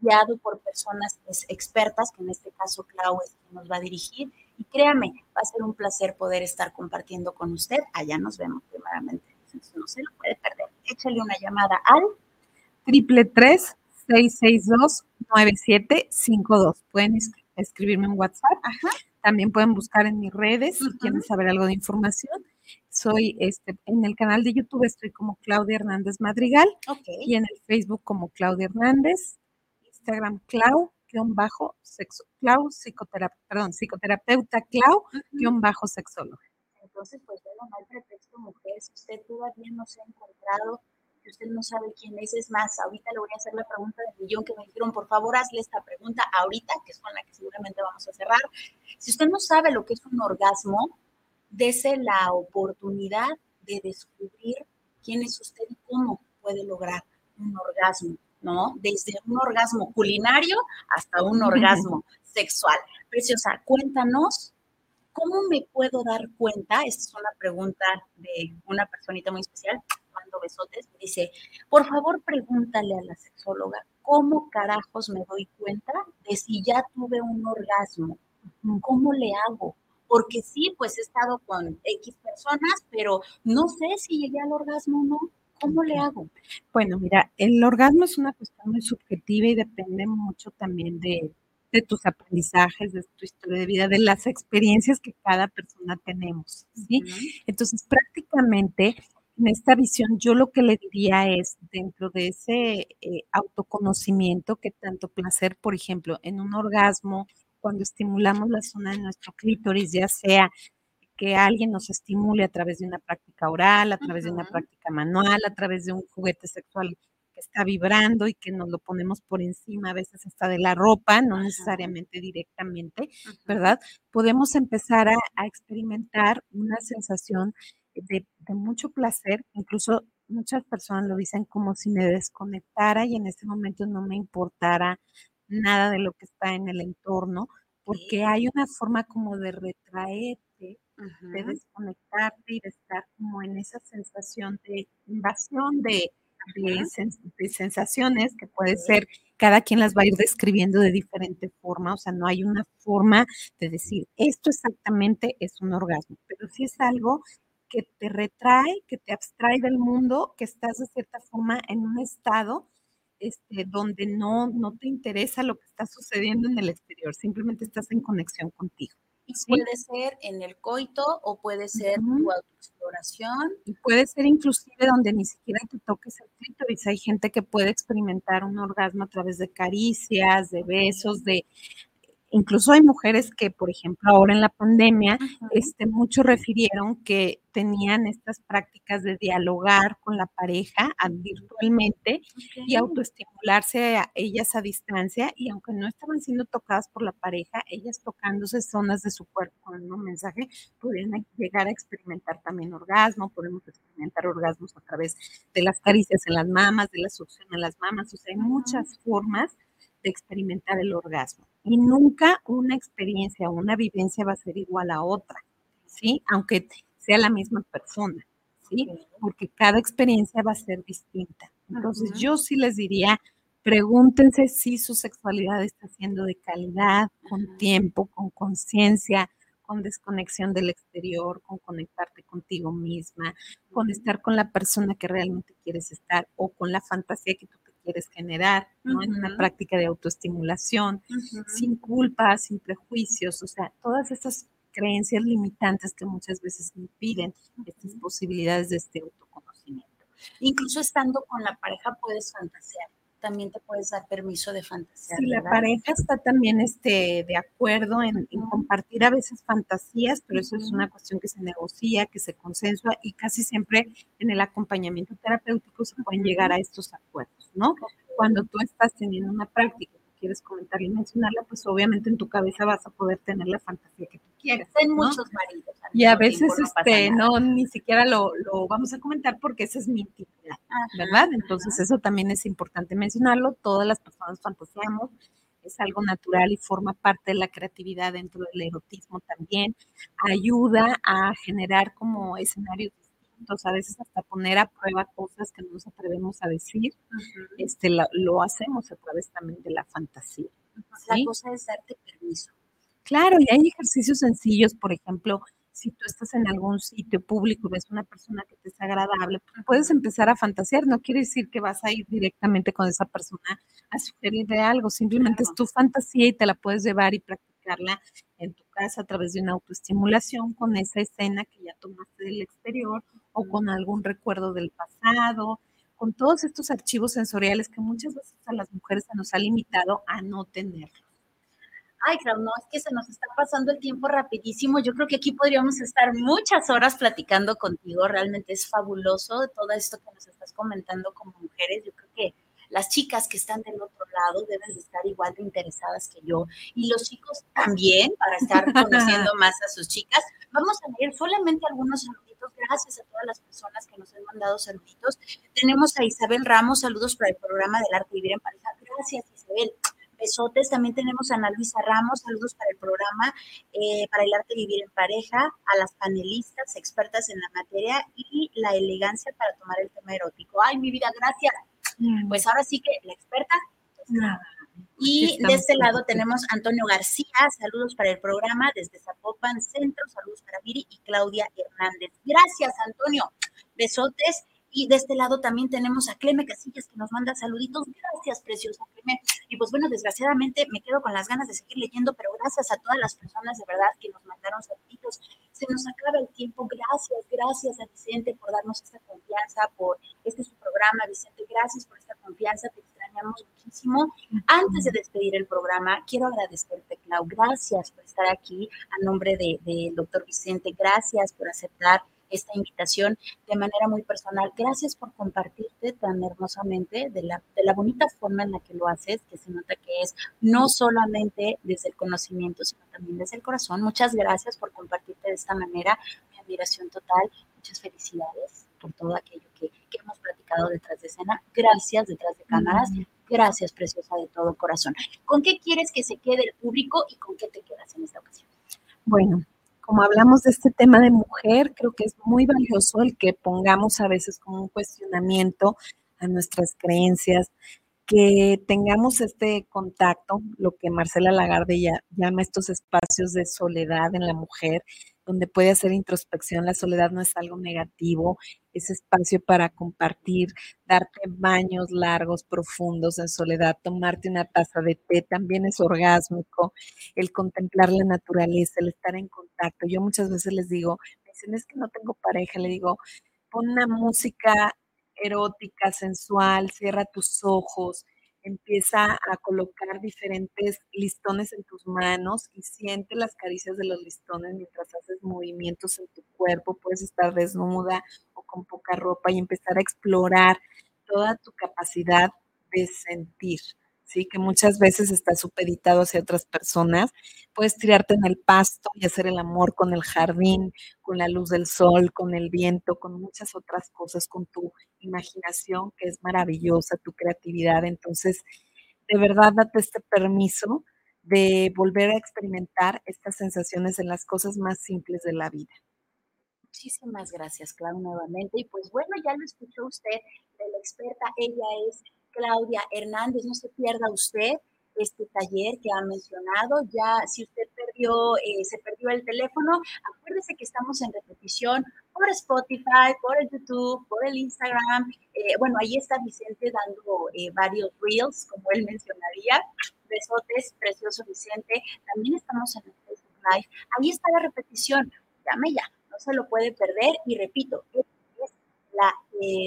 Speaker 1: guiado por personas pues, expertas, que en este caso Clau es quien nos va a dirigir. Y créame, va a ser un placer poder estar compartiendo con usted. Allá nos vemos primeramente. No se lo puede perder. Échale una llamada al
Speaker 2: triple tres seis seis dos nueve siete cinco dos. Pueden escribirme en WhatsApp. También pueden buscar en mis redes si quieren saber algo de información. Soy este, en el canal de YouTube estoy como Claudia Hernández Madrigal y en el Facebook como Claudia Hernández, Instagram Clau bajo sexo, Clau psicoterapeuta, perdón, psicoterapeuta Clau bajo sexóloga.
Speaker 1: Entonces, pues bueno, no hay pretexto, mujer, si usted todavía no se ha encontrado que usted no sabe quién es. Es más, ahorita le voy a hacer la pregunta del millón que me dijeron, por favor, hazle esta pregunta ahorita, que es con la que seguramente vamos a cerrar. Si usted no sabe lo que es un orgasmo, dese la oportunidad de descubrir quién es usted y cómo puede lograr un orgasmo, ¿no? Desde un orgasmo culinario hasta un orgasmo sexual. Preciosa, cuéntanos ¿cómo me puedo dar cuenta? Esta es una pregunta de una personita muy especial besotes, dice, por favor pregúntale a la sexóloga, ¿cómo carajos me doy cuenta de si ya tuve un orgasmo? ¿Cómo le hago? Porque sí, pues he estado con X personas, pero no sé si llegué al orgasmo o no. ¿Cómo le hago?
Speaker 2: Bueno, mira, el orgasmo es una cuestión muy subjetiva y depende mucho también de, de tus aprendizajes, de tu historia de vida, de las experiencias que cada persona tenemos, ¿sí? Entonces, prácticamente en esta visión, yo lo que le diría es, dentro de ese eh, autoconocimiento, que tanto placer, por ejemplo, en un orgasmo, cuando estimulamos la zona de nuestro clítoris, ya sea que alguien nos estimule a través de una práctica oral, a través de una práctica manual, a través de un juguete sexual que está vibrando y que nos lo ponemos por encima, a veces hasta de la ropa, no necesariamente directamente, ¿verdad? Podemos empezar a experimentar una sensación de, mucho placer, incluso muchas personas lo dicen como si me desconectara y en este momento no me importara nada de lo que está en el entorno, porque hay una forma como de retraerte, de desconectarte y de estar como en esa sensación de invasión de, de, sensaciones que puede ser, cada quien las va a ir describiendo de diferente forma, o sea, no hay una forma de decir, esto exactamente es un orgasmo, pero sí es algo que te retrae, que te abstrae del mundo, que estás de cierta forma en un estado este, donde no, no te interesa lo que está sucediendo en el exterior, simplemente estás en conexión contigo.
Speaker 1: Puede ser en el coito o puede ser tu autoexploración.
Speaker 2: Y puede ser inclusive donde ni siquiera te toques el clítoris. Hay gente que puede experimentar un orgasmo a través de caricias, de besos, de Incluso hay mujeres que, por ejemplo, ahora en la pandemia, este, muchos refirieron que tenían estas prácticas de dialogar con la pareja virtualmente y autoestimularse a ellas a distancia y aunque no estaban siendo tocadas por la pareja, ellas tocándose zonas de su cuerpo con un mensaje, podían llegar a experimentar también orgasmo, podemos experimentar orgasmos a través de las caricias en las mamas, de la succión en las mamas, o sea, hay muchas formas de experimentar el orgasmo. Y nunca una experiencia o una vivencia va a ser igual a otra, ¿sí? Aunque sea la misma persona, ¿sí? Porque cada experiencia va a ser distinta. Entonces, yo sí les diría, pregúntense si su sexualidad está siendo de calidad, con tiempo, con conciencia, con desconexión del exterior, con conectarte contigo misma, con estar con la persona que realmente quieres estar o con la fantasía que tú quieres generar, ¿no? En una práctica de autoestimulación, sin culpa, sin prejuicios, o sea, todas estas creencias limitantes que muchas veces impiden estas posibilidades de este autoconocimiento.
Speaker 1: Incluso estando con la pareja puedes fantasear también te puedes dar permiso de fantasear.
Speaker 2: Si la pareja está también este, de acuerdo en, compartir a veces fantasías, pero eso es una cuestión que se negocia, que se consensua y casi siempre en el acompañamiento terapéutico se pueden llegar a estos acuerdos, ¿no? Cuando tú estás teniendo una práctica quieres comentar y mencionarla, pues obviamente en tu cabeza vas a poder tener la fantasía que tú quieres.
Speaker 1: Hay muchos maridos.
Speaker 2: Y a veces este, no, ni siquiera lo, vamos a comentar porque esa es mi intimidad, ¿verdad? Entonces eso también es importante mencionarlo. Todas las personas fantaseamos, es algo natural y forma parte de la creatividad dentro del erotismo también. Ayuda a generar como escenarios a veces hasta poner a prueba cosas que no nos atrevemos a decir, este, lo, hacemos a través también de la fantasía.
Speaker 1: La cosa es darte permiso.
Speaker 2: Claro, y hay ejercicios sencillos, por ejemplo, si tú estás en algún sitio público y ves una persona que te es agradable, pues, puedes empezar a fantasear. No quiere decir que vas a ir directamente con esa persona a sugerirle algo, simplemente es tu fantasía y te la puedes llevar y practicarla en tu casa a través de una autoestimulación con esa escena que ya tomaste del exterior o con algún recuerdo del pasado, con todos estos archivos sensoriales que muchas veces a las mujeres se nos ha limitado a no tenerlos.
Speaker 1: Ay, Clau, no, es que se nos está pasando el tiempo rapidísimo. Yo creo que aquí podríamos estar muchas horas platicando contigo. Realmente es fabuloso todo esto que nos estás comentando como mujeres. Yo creo que las chicas que están del otro lado deben de estar igual de interesadas que yo y los chicos también para estar [LAUGHS] conociendo más a sus chicas. Vamos a leer solamente algunos saluditos. Gracias a todas las personas que nos han mandado saluditos. Tenemos a Isabel Ramos, saludos para el programa del arte vivir en pareja. Gracias, Isabel besotes. También tenemos a Ana Luisa Ramos, saludos para el programa, eh, para el arte vivir en pareja, a las panelistas expertas en la materia y la elegancia para tomar el tema erótico. Ay, mi vida, gracias. Mm. Pues ahora sí que la experta. Y de este lado tenemos a Antonio García, saludos para el programa desde Zapopan Centro, saludos para Viri y Claudia Hernández. Gracias, Antonio. Besotes. Y de este lado también tenemos a Cleme Casillas que nos manda saluditos. Gracias, preciosa Cleme. Y pues bueno, desgraciadamente me quedo con las ganas de seguir leyendo, pero gracias a todas las personas de verdad que nos mandaron saluditos. Se nos acaba el tiempo. Gracias, gracias a Vicente por darnos esta confianza, por este su programa. Vicente, gracias por esta confianza. Te extrañamos muchísimo. Antes de despedir el programa, quiero agradecerte, Clau. Gracias por estar aquí a nombre del de, doctor Vicente. Gracias por aceptar esta invitación de manera muy personal. Gracias por compartirte tan hermosamente de la, de la bonita forma en la que lo haces, que se nota que es no solamente desde el conocimiento, sino también desde el corazón. Muchas gracias por compartirte de esta manera. Mi admiración total. Muchas felicidades por todo aquello que, que hemos platicado detrás de escena. Gracias detrás de cámaras. Gracias, preciosa de todo corazón. ¿Con qué quieres que se quede el público y con qué te quedas en esta ocasión?
Speaker 2: Bueno, como hablamos de este tema de mujer, creo que es muy valioso el que pongamos a veces como un cuestionamiento a nuestras creencias, que tengamos este contacto, lo que Marcela Lagarde ya, llama estos espacios de soledad en la mujer, donde puede hacer introspección. La soledad no es algo negativo, es espacio para compartir, darte baños largos, profundos en soledad, tomarte una taza de té, también es orgásmico, el contemplar la naturaleza, el estar en contacto. Yo muchas veces les digo, me dicen, es que no tengo pareja, le digo, pon una música erótica, sensual, cierra tus ojos, empieza a colocar diferentes listones en tus manos y siente las caricias de los listones mientras haces movimientos en tu cuerpo. Puedes estar desnuda o con poca ropa y empezar a explorar toda tu capacidad de sentir. ¿Sí? que muchas veces está supeditado hacia otras personas. Puedes tirarte en el pasto y hacer el amor con el jardín, con la luz del sol, con el viento, con muchas otras cosas, con tu imaginación que es maravillosa, tu creatividad. Entonces, de verdad, date este permiso de volver a experimentar estas sensaciones en las cosas más simples de la vida.
Speaker 1: Muchísimas gracias, Clau, nuevamente. Y pues bueno, ya lo escuchó usted de la experta. Ella es Claudia Hernández, no se pierda usted este taller que ha mencionado. Ya, si usted perdió, eh, se perdió el teléfono, acuérdese que estamos en repetición por Spotify, por el YouTube, por el Instagram. Eh, bueno, ahí está Vicente dando eh, varios reels, como él mencionaría. Besotes, precioso Vicente. También estamos en el Facebook Live. Ahí está la repetición. Llame ya, no se lo puede perder. Y repito, la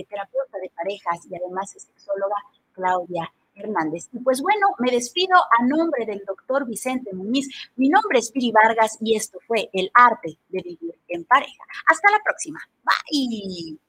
Speaker 1: terapeuta de parejas y además es sexóloga Claudia Hernández. Y pues bueno, me despido a nombre del doctor Vicente Muñiz. Mi nombre es Piri Vargas y esto fue El arte de vivir en pareja. Hasta la próxima. Bye.